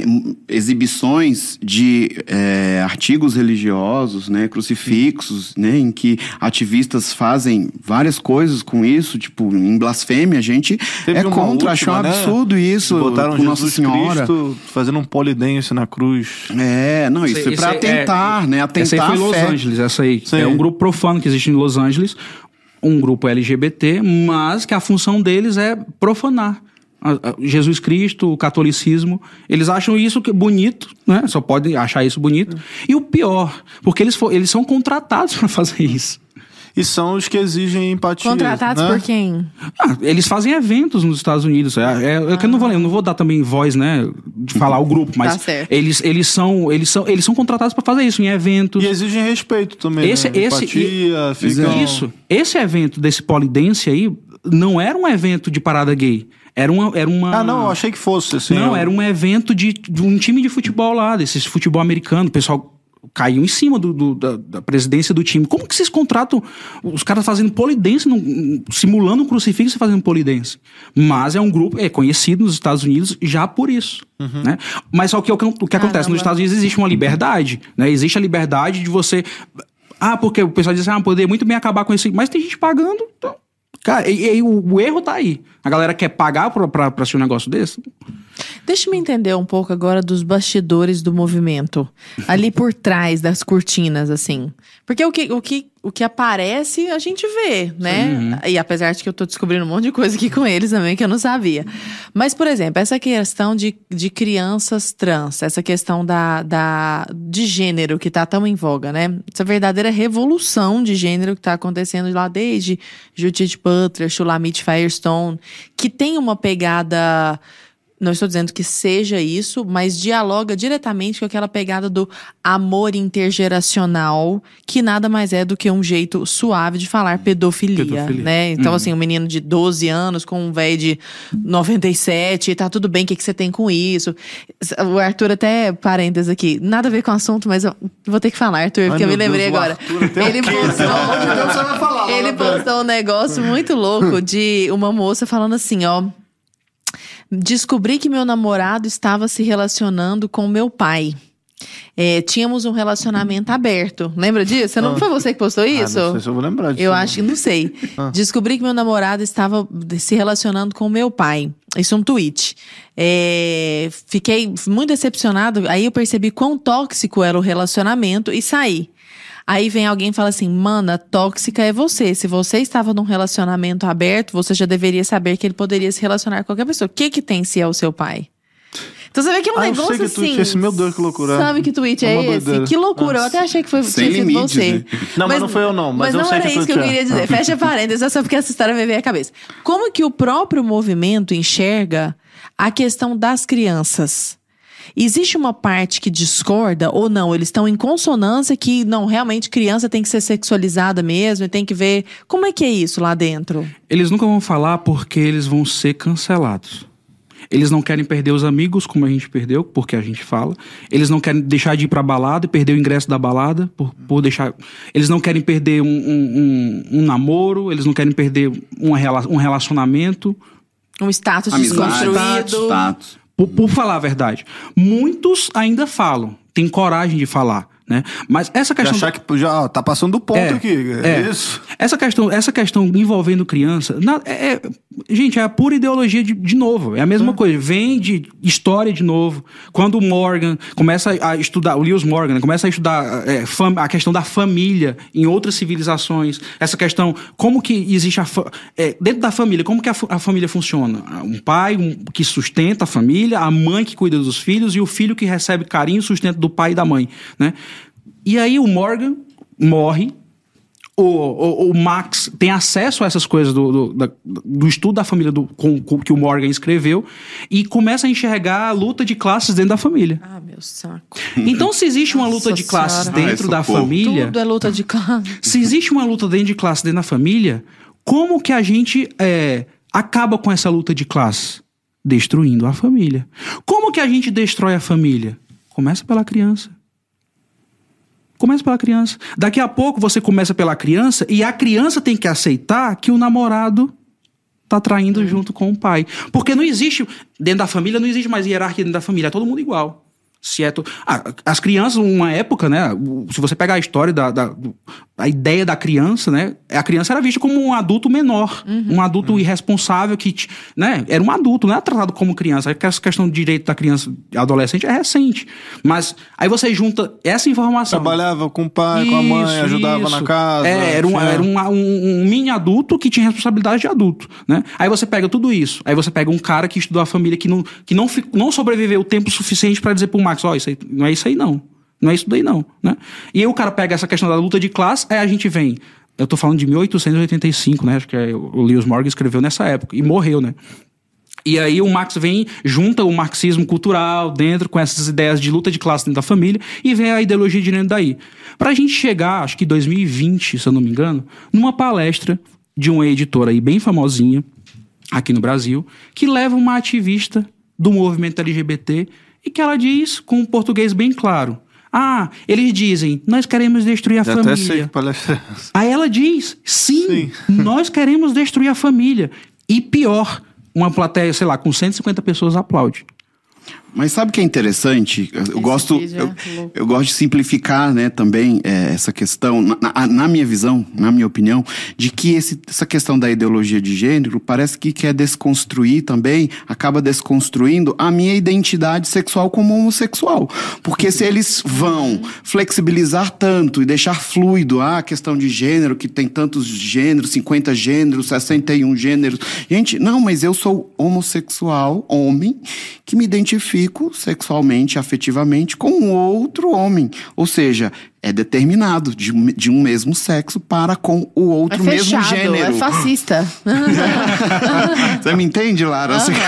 exibições de é, artigos religiosos, né, crucifixos, né, em que ativistas fazem várias coisas com isso, tipo, em blasfêmia, a gente
Teve
é contra, achou um
né?
absurdo isso
Botaram
com
Jesus
Nossa Senhora.
Cristo fazendo um polidense na cruz.
É, não, isso é pra
esse
atentar, né, atentar
Essa aí foi
a
Los
fé.
Angeles, essa aí.
Sim.
É um grupo profano que existe em Los Angeles, um grupo LGBT, mas que a função deles é profanar. Jesus Cristo, o catolicismo, eles acham isso que- bonito, né? Só podem achar isso bonito. E o pior, porque eles, fo- eles são contratados (laughs) para fazer isso.
E são os que exigem empatia.
Contratados
né?
por quem?
Ah, eles fazem eventos nos Estados Unidos. É, é, eu que não vou, eu não vou dar também voz, né, de falar o grupo, mas
Tá certo.
eles, eles são eles são eles são contratados para fazer isso em eventos.
E exigem respeito também.
Esse-
né?
esse-
Empatia, ficam...
Isso. Esse evento desse polidense aí não era um evento de parada gay. Era uma. Era uma
Ah, não, eu achei que fosse. Assim,
não,
eu-
era um evento de, de um time de futebol lá, desses futebol americano. O pessoal caiu em cima do, do- da, da presidência do time. Como que vocês contratam os caras fazendo polidense, num- simulando um crucifixo e fazendo polidense? Mas é um grupo, é conhecido nos Estados Unidos já por isso. Né? Mas só que o que, o que acontece? Nos Estados Unidos existe uma liberdade, né? Existe a liberdade de você. Ah, porque o pessoal diz, ah, poderia muito bem acabar com isso. Mas tem gente pagando. Então... Cara, e, e o, o erro tá aí. A galera quer pagar pra, pra, pra assistir um negócio desse?
Deixa eu me entender um pouco agora dos bastidores do movimento. Ali por trás das cortinas, assim. Porque o que, o que, o que aparece, a gente vê, né? E apesar de que eu tô descobrindo um monte de coisa aqui com eles também que eu não sabia. Mas, por exemplo, essa questão de, de crianças trans, essa questão da, da, de gênero que tá tão em voga, né? Essa verdadeira revolução de gênero que tá acontecendo lá desde Judith Butler, Shulamit Firestone, que tem uma pegada. Não estou dizendo que seja isso, mas dialoga diretamente com aquela pegada do amor intergeracional, que nada mais é do que um jeito suave de falar pedofilia,
Pedofilia.
né? Então, assim, um menino de 12 anos com um velho de 97, tá tudo bem, o que, que você tem com isso? O Arthur, até parênteses aqui, nada a ver com o assunto, mas eu vou ter que falar, Arthur, porque eu me lembrei
Deus,
agora.
Arthur
Ele postou.
De Deus, falar,
Ele postou um negócio muito louco de uma moça falando assim, ó. Descobri que meu namorado estava se relacionando com meu pai. É, tínhamos um relacionamento aberto. Lembra disso? Não foi você que postou
Ah,
isso?
não sei se eu vou lembrar disso.
Eu acho que não sei. (laughs) Descobri que meu namorado estava se relacionando com meu pai. Isso é um tweet. É, fiquei muito decepcionado. Aí eu percebi quão tóxico era o relacionamento e saí. Aí vem alguém e fala assim: Mana, tóxica é você. Se você estava num relacionamento aberto, você já deveria saber que ele poderia se relacionar com qualquer pessoa. O que que tem se é o seu pai? Então você vê que é um
Ah, eu sei
negócio
que
assim.
tweet é esse. Meu Deus, que loucura.
Sabe que tweet
É
é, esse?
doideira.
Que loucura. Eu até achei que foi
Sem
tinha sido
limites,
você.
né?
Não, mas não foi eu não, mas eu
não
sei
era
que
isso que eu
é.
queria dizer. Fecha parênteses, é só porque essa história me veio à cabeça. Como que o próprio movimento enxerga a questão das crianças? Existe uma parte que discorda ou não? Eles estão em consonância que não, realmente criança tem que ser sexualizada mesmo e tem que ver. Como é que é isso lá dentro?
Eles nunca vão falar porque eles vão ser cancelados. Eles não querem perder os amigos, como a gente perdeu, porque a gente fala. Eles não querem deixar de ir pra balada e perder o ingresso da balada, por, por deixar. Eles não querem perder um, um- um- um namoro, eles não querem perder uma rela- um relacionamento.
Um status
Amizade,
desconstruído.
status.
Por, por falar a verdade. Muitos ainda falam, têm coragem de falar, né? Mas essa
De
questão.
achar que já tá passando do ponto
É,
aqui. É,
é.
isso.
Essa questão, essa questão envolvendo criança, na- é- é- Gente, é a pura ideologia de, de novo. É a mesma coisa. Vem de história de novo. Quando o Morgan começa a estudar, o Lewis Morgan né, começa a estudar é, a questão da família em outras civilizações, essa questão, como que existe a. é, dentro da família, como que a, a família funciona? Um pai um- que sustenta a família, a mãe que cuida dos filhos e o filho que recebe carinho e sustento do pai e da mãe. Né? E aí o Morgan morre o, o, o Max tem acesso a essas coisas do, do, da- do estudo da família do, com, com- que o Morgan escreveu e começa a enxergar a luta de classes dentro da família.
Ah, meu saco. (laughs)
Então, se existe uma luta
Nossa
de classes
Senhora.
dentro
Ai,
da família,
Tudo é luta de classe.
se existe uma luta dentro de classe dentro da família, como que a gente é, acaba com essa luta de classe? Destruindo a família. Como que a gente destrói a família? Começa pela criança. Começa pela criança. Daqui a pouco você começa pela criança e a criança tem que aceitar que o namorado tá traindo junto com o pai. Porque não existe, dentro da família, não existe mais hierarquia dentro da família, é todo mundo igual. Se é to... ah, as crianças, uma época, né? Se você pegar a história da, da a ideia da criança, né? A criança era vista como um adulto menor, um adulto irresponsável que, né? Era um adulto, não era tratado como criança. Aí Essa questão do direito da criança e adolescente é recente. Mas aí você junta essa informação.
Trabalhava com o pai, com a mãe,
Isso,
ajudava na
isso.
casa.
É, era, um, era um, um- um mini adulto que tinha responsabilidade de adulto, né? Aí você pega tudo isso. Aí você pega um cara que estudou a família que não, que não, não sobreviveu o tempo suficiente pra dizer pro Max, ó, isso aí, não é isso aí não. Não é isso daí não, né? E aí o cara pega essa questão da luta de classe, aí a gente vem... Eu tô falando de 1885, né? Acho que é, o Lewis Morgan escreveu nessa época. E morreu, né? E aí o Marx vem, junta o marxismo cultural dentro com essas ideias de luta de classe dentro da família e vem a ideologia de dentro daí. Pra gente chegar, acho que 2020, se eu não me engano, numa palestra de uma editora aí bem famosinha aqui no Brasil, que leva uma ativista do movimento LGBT e que ela diz com um português bem claro: "Ah, eles dizem, nós queremos destruir a
Já até sei
família".
palestra é.
Aí ela diz: sim,
Sim. (laughs)
nós queremos destruir a família. E pior, uma plateia, sei lá, com 150 pessoas aplaude.
Mas sabe o que é interessante? Eu
Esse
gosto,
é
eu, eu gosto de simplificar, né, também é, essa questão, na, na- minha visão, na minha opinião, de que esse- essa questão da ideologia de gênero parece que quer desconstruir também, acaba desconstruindo a minha identidade sexual como homossexual. Porque se eles vão flexibilizar tanto e deixar fluido ah, a questão de gênero, que tem tantos gêneros, 50 gêneros, 61 gêneros. Gente, não, mas eu sou homossexual, homem, que me sexualmente, afetivamente com outro homem. Ou seja, é determinado de, um- de um mesmo sexo para com o
É
outro mesmo
fechado,
gênero.
é fascista. (laughs)
Você me entende, Lara? Assim. (laughs)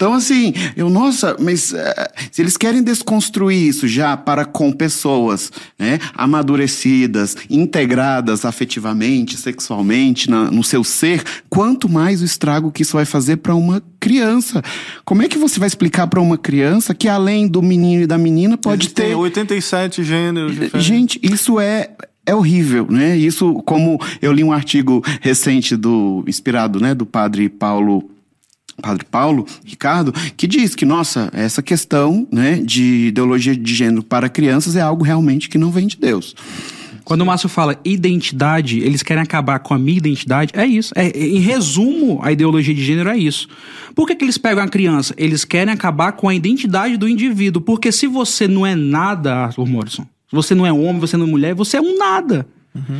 Então, assim, eu, nossa, mas eh, se eles querem desconstruir isso já para com pessoas né, amadurecidas, integradas afetivamente, sexualmente, na- no seu ser, quanto mais o estrago que isso vai fazer para uma criança. Como é que você vai explicar para uma criança que além do menino e da menina pode
Existem
ter
87 gêneros diferentes.
Gente, isso é é horrível, né? Isso, como eu li um artigo recente do inspirado, né, do padre Paulo Padre Paulo Ricardo, que diz que, nossa, essa questão né, de ideologia de gênero para crianças é algo realmente que não vem de Deus.
Quando o Márcio fala identidade, eles querem acabar com a minha identidade, é isso. É, é, em resumo, a ideologia de gênero é isso. Por que, que eles pegam a criança? Eles querem acabar com a identidade do indivíduo. Porque se você não é nada, Arthur Morrison, você não é homem, você não é mulher, você é um nada.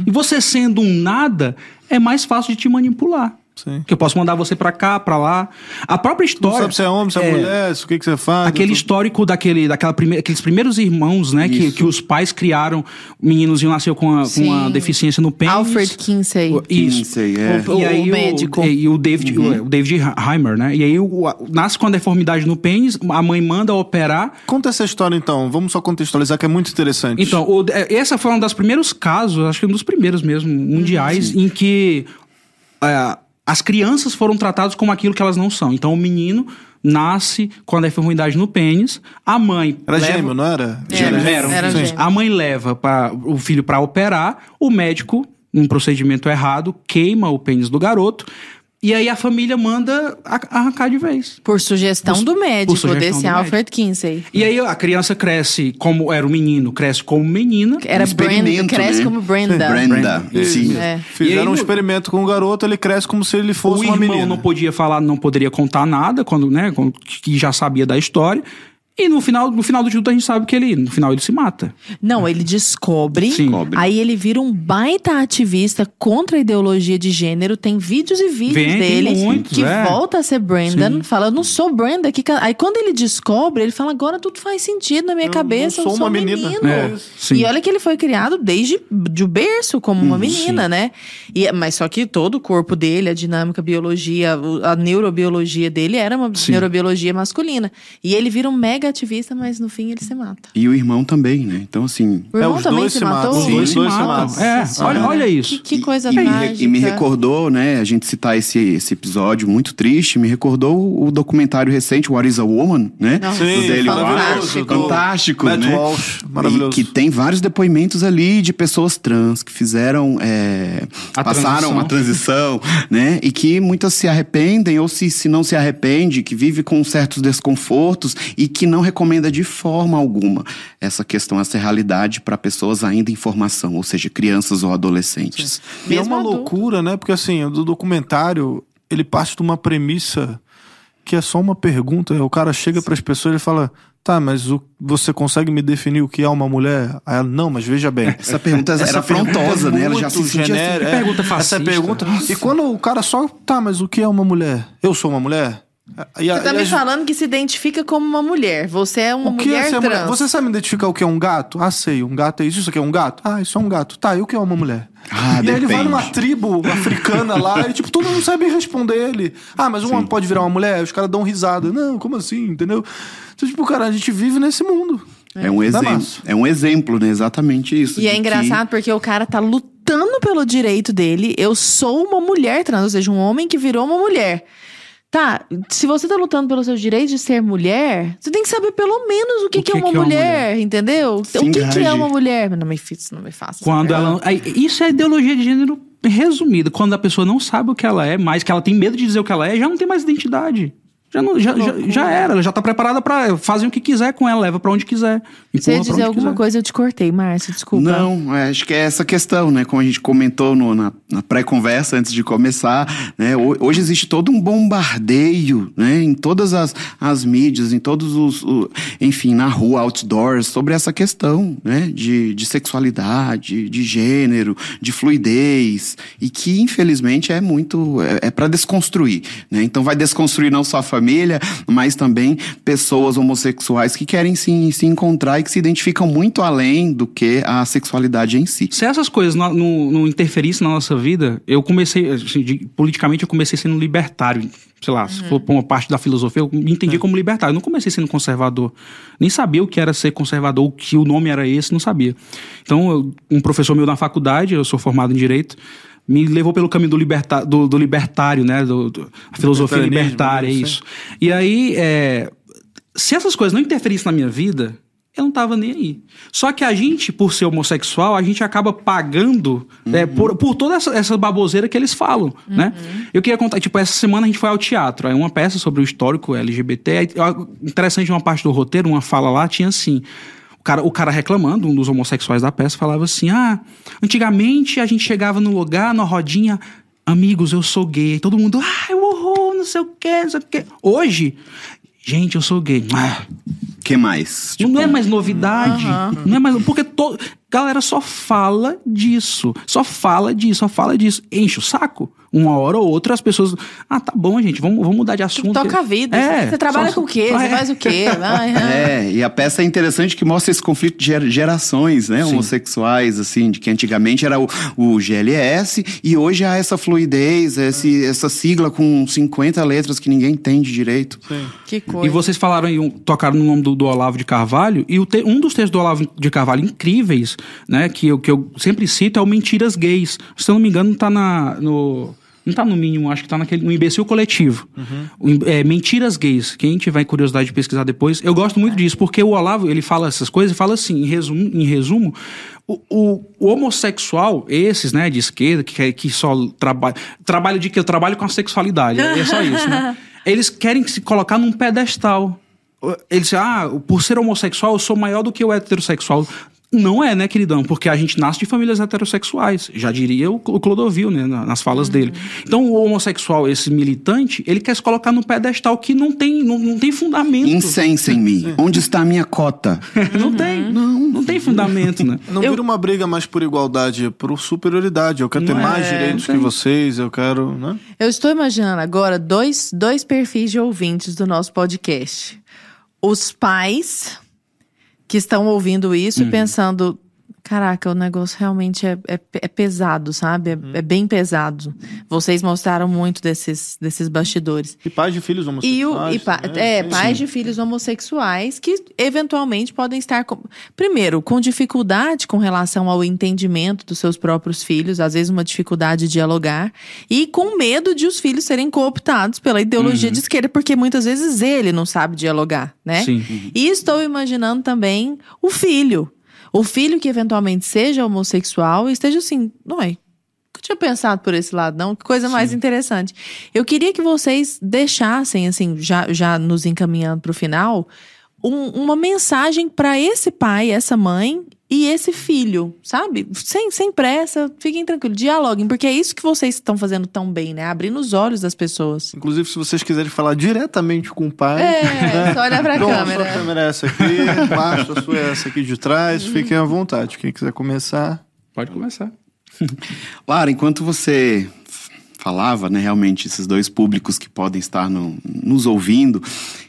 E você sendo um nada, é mais fácil de te manipular.
Sim.
Que eu posso mandar você pra cá, pra lá. A própria
Não
história.
sabe se é homem, se é, mulher, se o que, que você faz.
Aquele histórico daquele, daquela prime aqueles primeiros irmãos, né? Que,
Isso.
que os pais criaram. O meninozinho nasceu com, a, com
Sim.
uma deficiência no pênis.
Alfred Kinsey.
Isso.
Kinsey, é.
O-
E aí
o médico.
E, e o David, o, o David Heimer, né? E aí nasce com a deformidade no pênis, a mãe manda operar.
Conta essa história então, vamos só contextualizar que é muito interessante.
Então, o, é, essa foi um dos primeiros casos, acho que um dos primeiros mesmo, mundiais, em que é, as crianças foram tratadas como aquilo que elas não são. Então, o menino nasce com a deformidade no pênis, a mãe.
Era
leva-
gêmeo, não era?
Era,
Eram.
era
Sim.
gêmeo.
A mãe leva pra, o filho para operar, o médico, num procedimento errado, queima o pênis do garoto. E aí a família manda a- arrancar de vez.
Por sugestão
Por-
do médico,
sugestão
desse
do
Alfred Kinsey.
E aí a criança cresce como era o menino, cresce como menina.
Era
Um
Brenda, cresce
né?
como Brenda.
Brenda.
Isso.
Sim.
É.
Fizeram
aí,
um experimento com o garoto, ele cresce como se ele fosse
o
uma
irmão
menina.
não podia falar, não poderia contar nada, quando, né, quando, que já sabia da história. E no final, no final do tudo a gente sabe que ele, no final ele se mata.
Não, ele descobre,
Sim.
Descobre.
aí ele vira um baita ativista contra a ideologia de gênero. Tem vídeos e vídeos
Vem, tem
dele
muitos,
que
é.
volta a ser Brandon.
Sim.
Fala, eu não sou Brandon. Que ca-" Aí quando ele descobre, ele fala, agora tudo faz sentido na minha
Eu
cabeça.
não
eu
sou
sou
uma menina.
menino.
É, sim.
E olha que ele foi criado desde de berço como uma menina, né? E, mas só que todo o corpo dele, a dinâmica, a biologia, a neurobiologia dele era uma
Sim.
neurobiologia masculina. E ele vira um mega ativista, mas no fim ele se mata.
E o irmão também, né? Então, assim.
O irmão
os
também
dois
se matou?
matam, os dois
se
dois se
matam. É, olha, olha isso.
Que, que coisa
e, e me, e recordou, né, a gente citar esse, esse episódio muito triste, me recordou o documentário recente, What is a Woman, né?
Nossa,
Sim,
do Daily
fantástico.
Fantástico,
Matt
né?
Walsh, maravilhoso.
E que tem vários depoimentos ali de pessoas trans que fizeram, é,
A
passaram
transição.
a transição, (laughs) né? E que muitas se arrependem, ou se, se não se arrepende, que vive com certos desconfortos e que não recomenda de forma alguma essa questão, essa realidade para pessoas ainda em formação, ou seja, crianças ou adolescentes.
E é uma
adulto.
loucura, né? Porque assim, do documentário, ele parte de uma premissa que é só uma pergunta. O cara chega para as pessoas e fala: Tá, mas o, você consegue me definir o que é uma mulher? Aí ela, não, mas veja bem.
Essa pergunta
Essa
era afrontosa,
é
né? Ela já se sentia assim,
genérica,
Que pergunta
Essa
fascista.
pergunta. E quando o cara só. Tá, mas o que é uma mulher? Eu sou uma mulher? E a-
Você tá
e
me
a-
falando que se identifica como uma mulher. Você é uma
o que
mulher
é ser
trans.
mulher? Você sabe identificar o que é um gato? Ah, sei, um gato é isso. Isso aqui é um gato? Ah, isso é um gato. Tá, e o que é uma mulher?
Ah,
e aí ele vai numa tribo africana lá e, tipo, todo mundo sabe responder ele. Ah, mas um homem pode virar uma mulher? Os caras dão risada. Não, como assim? Entendeu? Então, tipo, cara, a gente vive nesse mundo.
É um
Dá
exemplo. É um exemplo, né? Exatamente isso.
E é
de que-
engraçado porque o cara tá lutando pelo direito dele. Eu sou uma mulher trans, ou seja, um homem que virou uma mulher. Tá, se você tá lutando pelo seu direito de ser mulher, você tem que saber pelo menos o que,
O
que,
que
é uma
que é uma
mulher, entendeu?
Se
o que, que é uma mulher? Não me, não me faça.
Quando ela. aí, Isso é ideologia de gênero resumida. Quando a pessoa não sabe o que ela é, mais que ela tem medo de dizer o que ela é, já não tem mais identidade. Já, não, já, já, já era, ela já tá preparada pra fazer o que quiser com ela, leva pra onde quiser.
Você ia dizer alguma
quiser.
coisa, eu te cortei, Márcio, desculpa.
Não, é, acho que é essa questão, né? Como a gente comentou no- na, na pré-conversa antes de começar, né? Ho- Hoje existe todo um bombardeio, né? Em todas as, as mídias, em todos os, o- enfim, na rua, outdoors, sobre essa questão, né? De, de sexualidade, de gênero, de fluidez, e que infelizmente é muito, é, é para desconstruir, né? Então vai desconstruir não só a família, mas também pessoas homossexuais que querem se, se encontrar e que se identificam muito além do que a sexualidade em si.
Se essas coisas não, não, não interferissem na nossa vida, eu comecei, assim, de- politicamente, eu comecei sendo libertário. Sei lá, se for por uma parte da filosofia, eu me entendi como libertário. Eu não comecei sendo conservador. Nem sabia o que era ser conservador, o que o nome era esse, não sabia. Então, eu- um professor meu na faculdade, eu sou formado em Direito, me levou pelo caminho do, liberta, do, do libertário, né? Do, do- a filosofia libertária, é
né?
isso. E aí, é, se essas coisas não interferissem na minha vida, eu não tava nem aí. Só que a gente, por ser homossexual, a gente acaba pagando é, por, por toda essa, essa baboseira que eles falam, né? Eu queria contar, tipo, essa semana a gente foi ao teatro, aí uma peça sobre o histórico LGBT, aí, interessante uma parte do roteiro, uma fala lá, tinha assim... O cara, o cara reclamando, um dos homossexuais da peça, falava assim: Ah, antigamente a gente chegava no lugar, na rodinha, amigos, eu sou gay. Todo mundo, ah, o horror, não sei o quê, não sei o quê. Hoje, gente, eu sou gay. Ah,
que mais? Tipo,
não é mais novidade. Não é mais. Porque to, galera só fala disso. Só fala disso, só fala disso. Enche o saco. Uma hora ou outra as pessoas. Ah, tá bom, gente, vamos, vamos mudar de assunto.
Tipo, toca a vida.
É,
você trabalha
só-
com o quê? Você
é.
faz o quê? (laughs) Vai, ah.
É, e a peça é interessante que mostra esse conflito de ger- gerações, né? Homossexuais, assim, de que antigamente era o, o GLS e hoje há essa fluidez, esse, essa sigla com 50 letras que ninguém entende direito.
Que coisa.
E vocês falaram aí, um- tocaram no nome do, do Olavo de Carvalho, e o te- um dos textos do Olavo de Carvalho incríveis, né, que eu, que eu sempre cito é o Mentiras Gays. Se eu não me engano, tá na, no. Não tá no mínimo, acho que tá naquele, no imbecil coletivo. O im- é, mentiras gays. Quem tiver curiosidade de pesquisar depois, eu gosto muito disso, porque o Olavo, ele fala essas coisas e fala assim, em resumo, em resumo O, o- o homossexual, esses, né, de esquerda, que, que só trabalha. Trabalho de que eu trabalho com a sexualidade. É só isso, né? (laughs) Eles querem se colocar num pedestal. Eles dizem, ah, por ser homossexual, eu sou maior do que o heterossexual. Não é, né, queridão? Porque a gente nasce de famílias heterossexuais. Já diria o Clodovil, né, na- nas falas dele. Então, o homossexual, esse militante, ele quer se colocar num pedestal que não tem, não, não tem fundamento.
Incensem-me. Onde está a minha cota? (laughs)
Não tem. Não, não tem fundamento, né?
Não
Eu-
vira uma briga mais por igualdade, é por superioridade. Eu quero ter
Não
mais
é,
direitos
não
que vocês, eu quero, né?
Eu estou imaginando agora dois, dois perfis de ouvintes do nosso podcast. Os pais que estão ouvindo isso e pensando: caraca, o negócio realmente é, é, é pesado, sabe? É, é bem pesado. Vocês mostraram muito desses, desses bastidores.
E pais de filhos
E,
homossexuais.
o, e pa-
né?
é, pais de filhos homossexuais que eventualmente podem estar com, primeiro, com dificuldade com relação ao entendimento dos seus próprios filhos, às vezes uma dificuldade de dialogar, e com medo de os filhos serem cooptados pela ideologia de esquerda, porque muitas vezes ele não sabe dialogar, né?
Sim.
E estou imaginando também o filho. O filho que eventualmente seja homossexual esteja assim, não é? Nunca tinha pensado por esse lado, não. Que coisa mais interessante. Eu queria que vocês deixassem, assim, já, já nos encaminhando para o final, um- uma mensagem para esse pai, essa mãe e esse filho, sabe? Sem, sem pressa, fiquem tranquilos, dialoguem, porque é isso que vocês estão fazendo tão bem, né? Abrindo os olhos das pessoas.
Inclusive, se vocês quiserem falar diretamente com o pai.
É, só olhar pra
Dom, a
câmera.
sua câmera é essa aqui, Márcio, a sua é essa aqui de trás. Fiquem à vontade. Quem quiser começar.
Pode começar.
Lara, enquanto você falava, né, realmente, esses dois públicos que podem estar no- nos ouvindo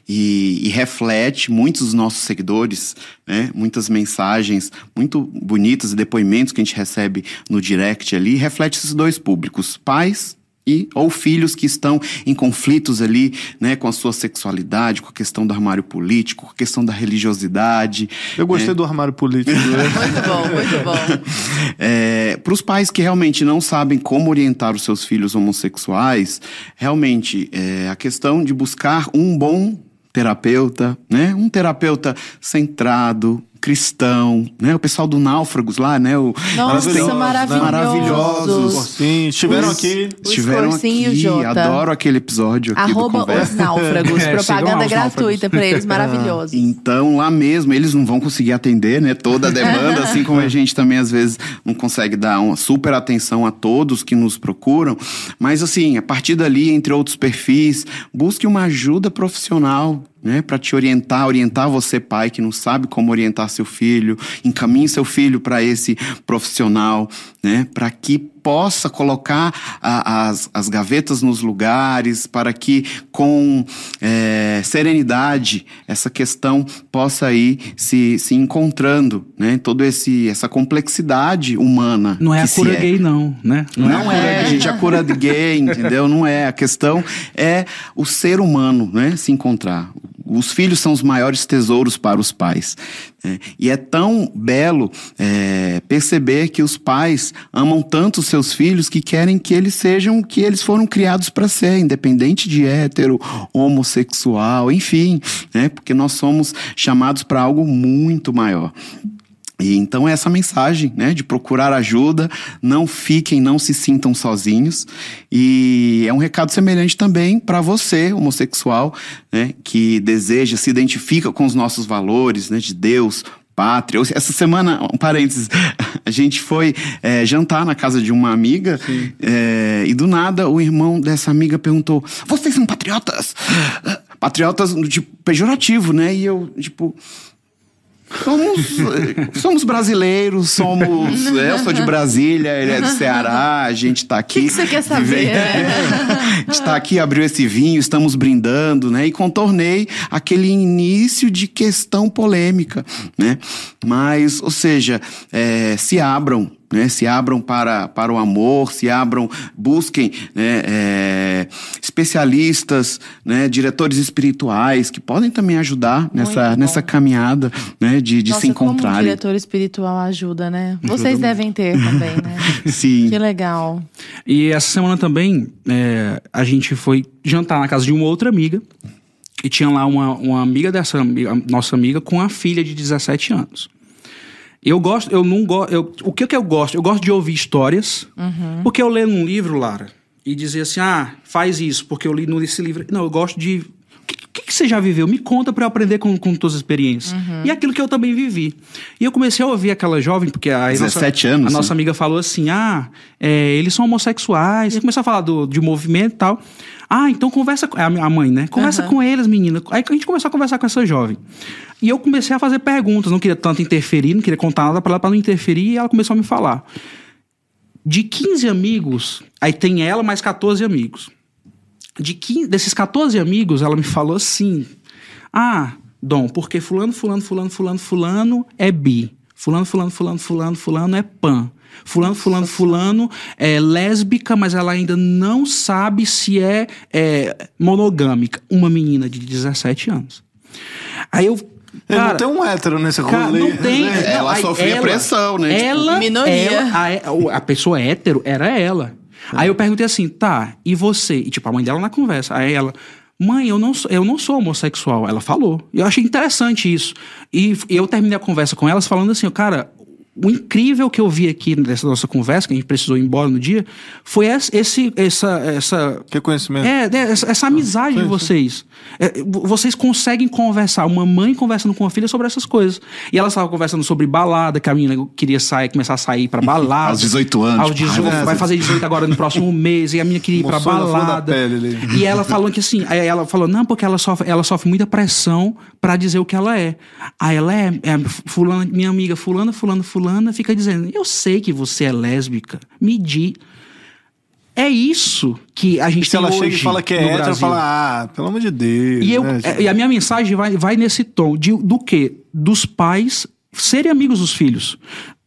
e, e reflete muitos dos nossos seguidores, né, muitas mensagens muito bonitas e depoimentos que a gente recebe no direct ali, reflete esses dois públicos, pais e ou filhos que estão em conflitos ali, né, com a sua sexualidade, com a questão do armário político, com a questão da religiosidade,
Eu gostei do armário político. né? (laughs)
Muito bom, muito bom.
para os pais que realmente não sabem como orientar os seus filhos homossexuais, realmente é, a questão de buscar um bom terapeuta, né? Um terapeuta centrado, cristão, né? O pessoal do Náufragos lá, né? O,
Nossa,
eles têm-
maravilhosos.
maravilhosos.
Sim, estiveram
Os-
aqui.
Os
Estiveram aqui,
Jota.
adoro aquele episódio aqui do
Arroba os
Conversa.
náufragos. (laughs)
É,
propaganda
os
gratuita pra eles, (laughs) maravilhosos.
Então, lá mesmo, eles não vão conseguir atender, né, toda a demanda, assim como a (laughs) gente também, às vezes, não consegue dar uma super atenção a todos que nos procuram. Mas, assim, a partir dali, entre outros perfis, busque uma ajuda profissional, né, para te orientar, orientar você, pai, que não sabe como orientar seu filho, encaminhe seu filho para esse profissional, né, para que possa colocar a- as, as gavetas nos lugares, para que com é, serenidade essa questão possa ir se, se encontrando, né, toda esse essa complexidade humana.
Não é a cura gay, não, né?
não é, gente, a cura de gay, (laughs) entendeu? Não é. A questão é o ser humano, né? Se encontrar. Os filhos são os maiores tesouros para os pais. né? E é tão belo é, perceber que os pais amam tanto os seus filhos que querem que eles sejam o que eles foram criados para ser, independente de hétero, homossexual, enfim, né? Porque nós somos chamados para algo muito maior. E então essa mensagem, né, de procurar ajuda, não fiquem, não se sintam sozinhos. E é um recado semelhante também para você, homossexual, né, que deseja, se identifica com os nossos valores, né, de Deus, pátria. Essa semana, um parênteses, (laughs) a gente foi é, jantar na casa de uma amiga é, e do nada o irmão dessa amiga perguntou: "Vocês são patriotas?" (gasps) Patriotas tipo pejorativo, né? E eu tipo Somos, eh, somos brasileiros, somos. Eu sou de Brasília, ele é do Ceará, a gente tá aqui.
O que que você quer saber, né?
a gente tá aqui, abriu esse vinho, estamos brindando, né? E contornei aquele início de questão polêmica, né? Mas, ou seja, eh, se abram. Né, se abram para, para o amor, se abram, busquem né, eh, especialistas, né, diretores espirituais que podem também ajudar nessa,
bom.
nessa caminhada né, de, de
Nossa,
se
como um diretor espiritual ajuda, né? (laughs) Vocês devem ter também, né? (laughs)
Sim.
Que legal.
E essa semana também é, a gente foi jantar na casa de uma outra amiga. E tinha lá uma, uma amiga dessa nossa amiga com a filha de 17 anos. Eu gosto, eu não gosto. O que, que eu gosto? Eu gosto de ouvir histórias. Porque eu leio um livro, Lara, e dizer assim: ah, faz isso, porque eu li nesse livro. Não, eu gosto de. O que, que, você já viveu? Me conta pra eu aprender com, com todas as experiências. E aquilo que eu também vivi. E eu comecei a ouvir aquela jovem, porque a,
17
nossa,
anos,
a nossa
né?
amiga falou assim: ah, é, eles são homossexuais. E começou a falar do, de movimento e tal. Ah, então conversa com. A a mãe, né? Conversa com eles, menina. Aí a gente começou a conversar com essa jovem. E eu comecei a fazer perguntas, não queria tanto interferir, não queria contar nada pra ela pra não interferir, e ela começou a me falar. De 15 amigos, aí tem ela mais 14 amigos. De 15, desses 14 amigos, ela me falou assim: Ah, Dom, porque fulano, fulano, fulano, fulano, fulano é bi. Fulano, fulano, fulano, fulano, fulano é pan. Fulano, fulano, fulano é lésbica, mas ela ainda não sabe se é, é monogâmica. Uma menina de 17 anos. Aí eu. Cara,
não tem um hétero nesse
Cara,
rolê.
não tem.
né? (laughs)
Ela sofria pressão, né? Tipo,
Ela,
Minoria.
ela- a, a pessoa hétero era ela. Aí eu perguntei assim, tá, e você? E tipo, a mãe dela na conversa. Aí ela, mãe, eu não, sou- eu não sou homossexual. Ela falou. Eu achei interessante isso. E eu terminei a conversa com elas falando assim, cara, o incrível que eu vi aqui nessa nossa conversa, que a gente precisou ir embora no dia, foi esse, essa, essa
Que conhecimento.
é, né, essa, essa amizade de vocês. É, vo- vocês conseguem conversar, uma mãe conversando com a filha sobre essas coisas. E elas estavam conversando sobre balada, que a menina queria sair, começar a sair pra balada. (laughs)
Aos 18 anos,
Aos
tipo,
18,
ai,
vai fazer 18 agora no próximo (laughs) mês, e a menina queria ir pra balada. E ela falou que assim, aí ela falou, não, porque ela sofre, ela sofre muita pressão pra dizer o que ela é. Aí ela é, é fulana, minha amiga fulana, fulana, fulana, fica dizendo, eu sei que você é lésbica, me diz. É isso que a gente
E se
tem
ela chega e fala que é hétero,
Brasil.
fala, ah, pelo amor de Deus.
E, eu,
né,
é, e a minha mensagem vai, vai nesse tom de, do quê? Dos pais serem amigos dos filhos.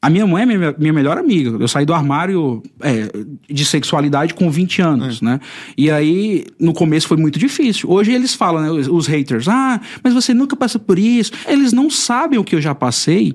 A minha mãe é minha, minha melhor amiga. Eu saí do armário é, de sexualidade com 20 anos,
É.
né? E aí, no começo foi muito difícil. Hoje eles falam, né? Os, os haters, ah, mas você nunca passou por isso. Eles não sabem o que eu já passei.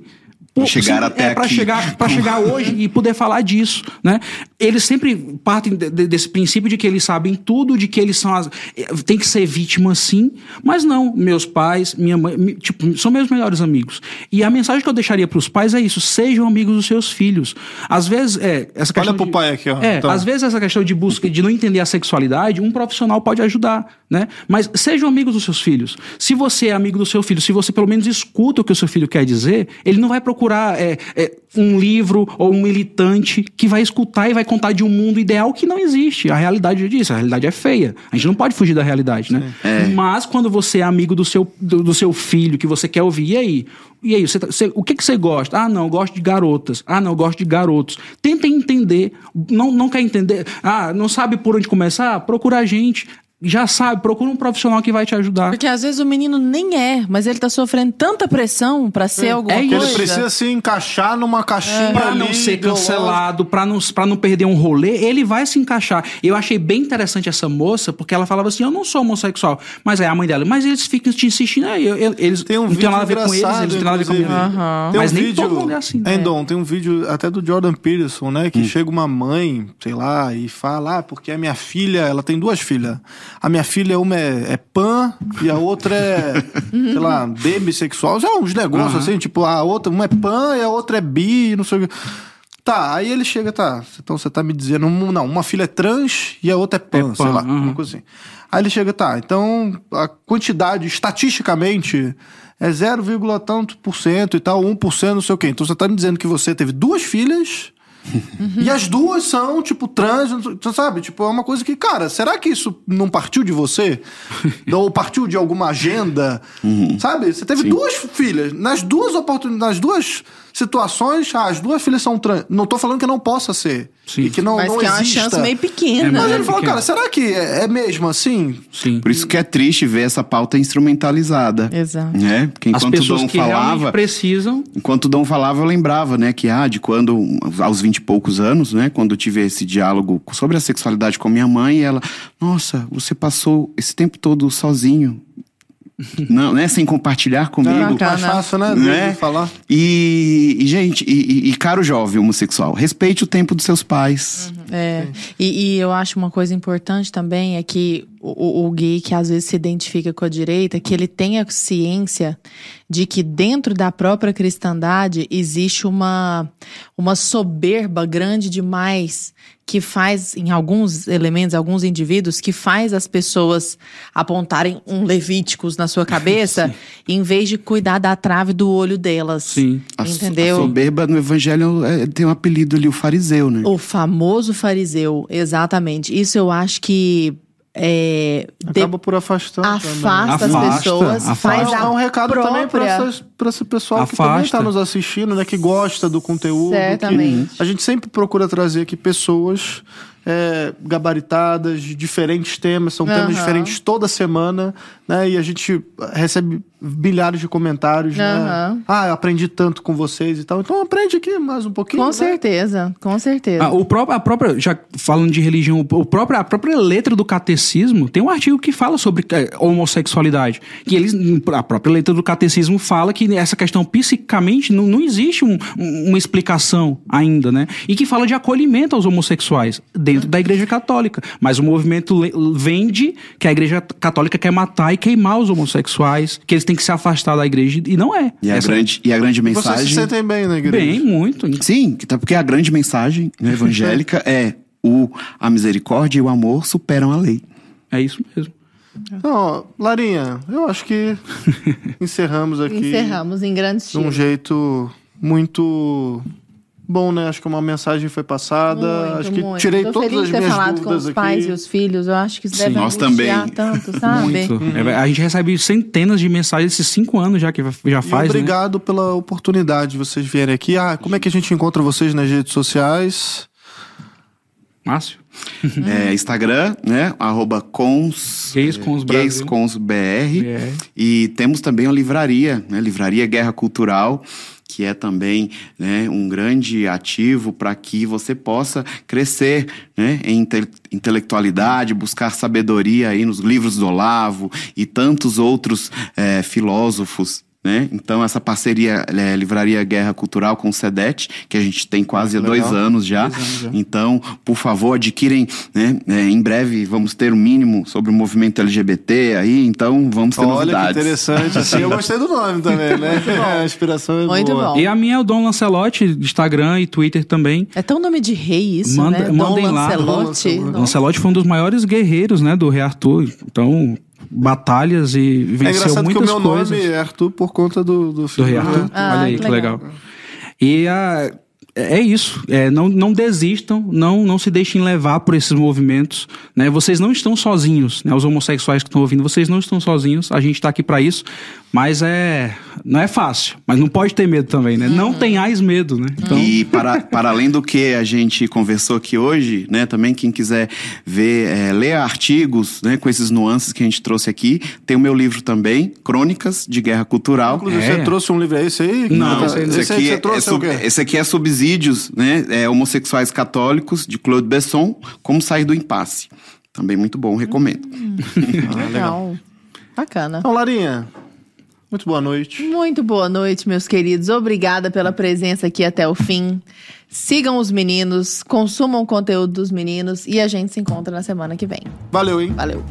Pra chegar até
é, pra
aqui.
chegar para chegar hoje e poder falar disso, né? Eles sempre partem de- de- desse princípio de que eles sabem tudo, de que eles são as eh, tem que ser vítima sim, mas não, meus pais, minha mãe, tipo, são meus melhores amigos. E a mensagem que eu deixaria para os pais é isso: sejam amigos dos seus filhos. Às vezes, é, essa questão
Olha pro
de-
pai aqui, ó.
É,
Então.
às vezes essa questão de busca de não entender a sexualidade, um profissional pode ajudar, né? Mas sejam amigos dos seus filhos. Se você é amigo do seu filho, se você pelo menos escuta o que o seu filho quer dizer, ele não vai procurar é, é, um livro ou um militante que vai escutar e vai contar de um mundo ideal que não existe. A realidade disso, a realidade é feia. A gente não pode fugir da realidade, né? Mas quando você é amigo do seu, do, do seu filho, que você quer ouvir, e aí? E aí, você, tá- você- o que, que você gosta? Ah, não, eu gosto de garotas. Ah, não, eu gosto de garotos. Tentem entender. Não, não quer entender? Ah, não sabe por onde começar? Procura a gente. Já sabe, procura um profissional que vai te ajudar.
Porque às vezes o menino nem é, mas ele tá sofrendo tanta pressão pra ser alguma
é
coisa.
Ele precisa se encaixar numa caixinha
Pra
ali,
não ser cancelado, pra não, pra não perder um rolê, ele vai se encaixar. Eu achei bem interessante essa moça, porque ela falava assim: eu não sou homossexual. Mas aí a mãe dela, mas eles ficam te insistindo aí. eu- eu- Eles
Tem um
não tem nada a ver com eles, eles não têm nada a ver com.
Aham.
Tem
Mas
um
nem
vídeo,
todo mundo é assim, né?
Endon, tem um vídeo até do Jordan Peterson, né? Que chega uma mãe, sei lá, e fala, ah, porque a minha filha, ela tem duas filhas. A minha filha, uma é, é pan e a outra é, sei lá, demissexual. Já uns negócios
Aham.
assim, tipo, a outra, uma é pan e a outra é bi, não sei o que. Tá, aí ele chega, tá, então você tá me dizendo, não, uma filha é trans e a outra é pan,
É
sei
pan,
lá,
uhum.
uma coisa assim. Aí ele chega, tá, então a quantidade, estatisticamente, é 0, tanto por cento e tal, 1% não sei o quê. Então você tá me dizendo que você teve duas filhas e as duas são, tipo, trans, você sabe? Tipo, é uma coisa que, cara, será que isso não partiu de você? (laughs) Ou partiu de alguma agenda? Sabe? Você teve duas filhas, nas duas oportunidades, nas duas situações, ah, as duas filhas são trans. Não tô falando que não possa ser.
Sim.
E que não,
Mas
não
que é uma
exista.
chance meio pequena.
É,
Mas
É
ele falou,
pequeno.
cara, será que é é mesmo assim?
Sim.
Por isso que é triste ver essa pauta instrumentalizada.
Exato.
Né? Porque
As
enquanto o
pessoas
Dom
que
falava,
precisam.
enquanto o Dom falava, eu lembrava, né, que ah, de quando, aos vinte e poucos anos, né, quando eu tive esse diálogo sobre a sexualidade com minha mãe, ela, nossa, você passou esse tempo todo sozinho. Não, né, sem compartilhar comigo.
É
Bacana.
mais fácil, né? de-
Né?
falar.
E, e, gente, e, e- e caro jovem homossexual, respeite o tempo dos seus pais.
É. E, e eu acho uma coisa importante também é que o, o gay que às vezes se identifica com a direita, que ele tenha ciência de que dentro da própria cristandade existe uma, uma soberba grande demais que faz, em alguns elementos, alguns indivíduos, que faz as pessoas apontarem um Levíticos na sua cabeça, (laughs) em vez de cuidar da trave do olho delas.
Sim.
Entendeu?
A soberba no evangelho é, tem um apelido ali, o fariseu, né?
O famoso fariseu, exatamente. Isso eu acho que é, de-
Acaba por afastar. também.
afasta as
Afasta,
pessoas,
afasta.
faz
É
a
um recado também para
própria...
esse pessoal que também
Afasta.
está nos assistindo, né? Que gosta do conteúdo. que
Certamente.
a gente sempre procura trazer aqui pessoas é, gabaritadas, de diferentes temas, são temas
Aham.
diferentes toda semana, né? E a gente recebe milhares de comentários, né?
Aham.
Ah, eu aprendi tanto com vocês e tal. Então aprende aqui mais um pouquinho.
Com
né?
certeza, com certeza.
Ah, o próprio, a própria, já falando de religião, o próprio, a própria letra do catecismo tem um artigo que fala sobre eh, homossexualidade. Que eles, a própria letra do catecismo fala que essa questão psicicamente não, não existe um- uma explicação ainda, né? E que fala de acolhimento aos homossexuais dentro da igreja católica. Mas o movimento vende que a igreja católica quer matar e queimar os homossexuais, que eles têm que se afastar da igreja. E não é.
E a, grande, e a grande
Vocês se
mensagem.
sentem bem na igreja.
Bem, muito.
Sim, tá- porque a grande mensagem né, (laughs) evangélica é o, a misericórdia e o amor superam a lei.
É isso mesmo.
Não, Larinha, eu acho que (laughs) encerramos aqui.
Encerramos em grande
de
estilo.
um jeito muito bom, né? Acho que uma mensagem foi passada.
Muito,
acho que
muito.
tirei
Tô
todas
feliz
as
de ter
minhas
falado com
dúvidas
os
aqui.
pais e os filhos. Eu acho que isso
Sim,
deve
nós também.
tanto, sabe?
Muito. É, a gente recebe centenas de mensagens esses cinco anos já que já
E
faz, né?
obrigado pela oportunidade de vocês virem aqui. Ah, como é que a gente encontra vocês nas redes sociais?
Márcio?
É, Instagram, né? Arroba cons,
Gays Cons
Gays. Cons BR.
BR.
E temos também a livraria, né? Livraria Guerra Cultural, que é também né, um grande ativo para que você possa crescer né, em inte- intelectualidade, buscar sabedoria aí nos livros do Olavo e tantos outros eh, filósofos. Né? Então, essa parceria é, Livraria Guerra Cultural com o SEDET, que a gente tem quase há dois anos já.
Dois anos já.
Então, por favor, adquirem. Né? É, em breve vamos ter o mínimo sobre o movimento LGBT aí, então vamos ter
Olha que
novidades.
interessante. Assim, eu gostei do nome também, né? (laughs) A inspiração é
Muito
boa.
bom.
E a minha é o Dom Lancelotti, Instagram e Twitter também.
É tão nome de rei isso,
Manda-
né?
mandem
Dom
lá.
Lancelotti.
Dom.
Lancelotti foi um dos maiores guerreiros, né, do Rei Arthur. Então, batalhas e
É
venceu
engraçado que o
muitas
meu
coisas.
nome é Arthur por conta do, do
Do
filme.
Rei
né?
Arthur.
Ah,
Olha aí,
que
que
legal.
legal. E a, é isso. É, não, não desistam, não, não se deixem levar por esses movimentos. Né? Vocês não estão sozinhos, né? Os homossexuais que estão ouvindo, vocês não estão sozinhos. A gente está aqui para isso. Mas é. Não é fácil. Mas não pode ter medo também, né? Não tenhais medo, né? Então,
E para, para além do que a gente conversou aqui hoje, né, também quem quiser ver, é, ler artigos, né, com esses nuances que a gente trouxe aqui, tem o meu livro também, Crônicas de Guerra Cultural.
Inclusive,
É.
você trouxe um livro aí, esse aí?
Não,
esse,
esse
esse
aqui,
que
é,
você trouxe
é
é o
sub-
quê?
esse aqui é subsídios, né? É, homossexuais católicos, de Claude Besson, Como Sair do Impasse. Também muito bom, recomendo.
Legal. Bacana.
Então, Larinha, muito boa noite.
Muito boa noite, meus queridos. Obrigada pela presença aqui até o fim. Sigam os meninos, consumam o conteúdo dos meninos e a gente se encontra na semana que vem.
Valeu, hein?
Valeu.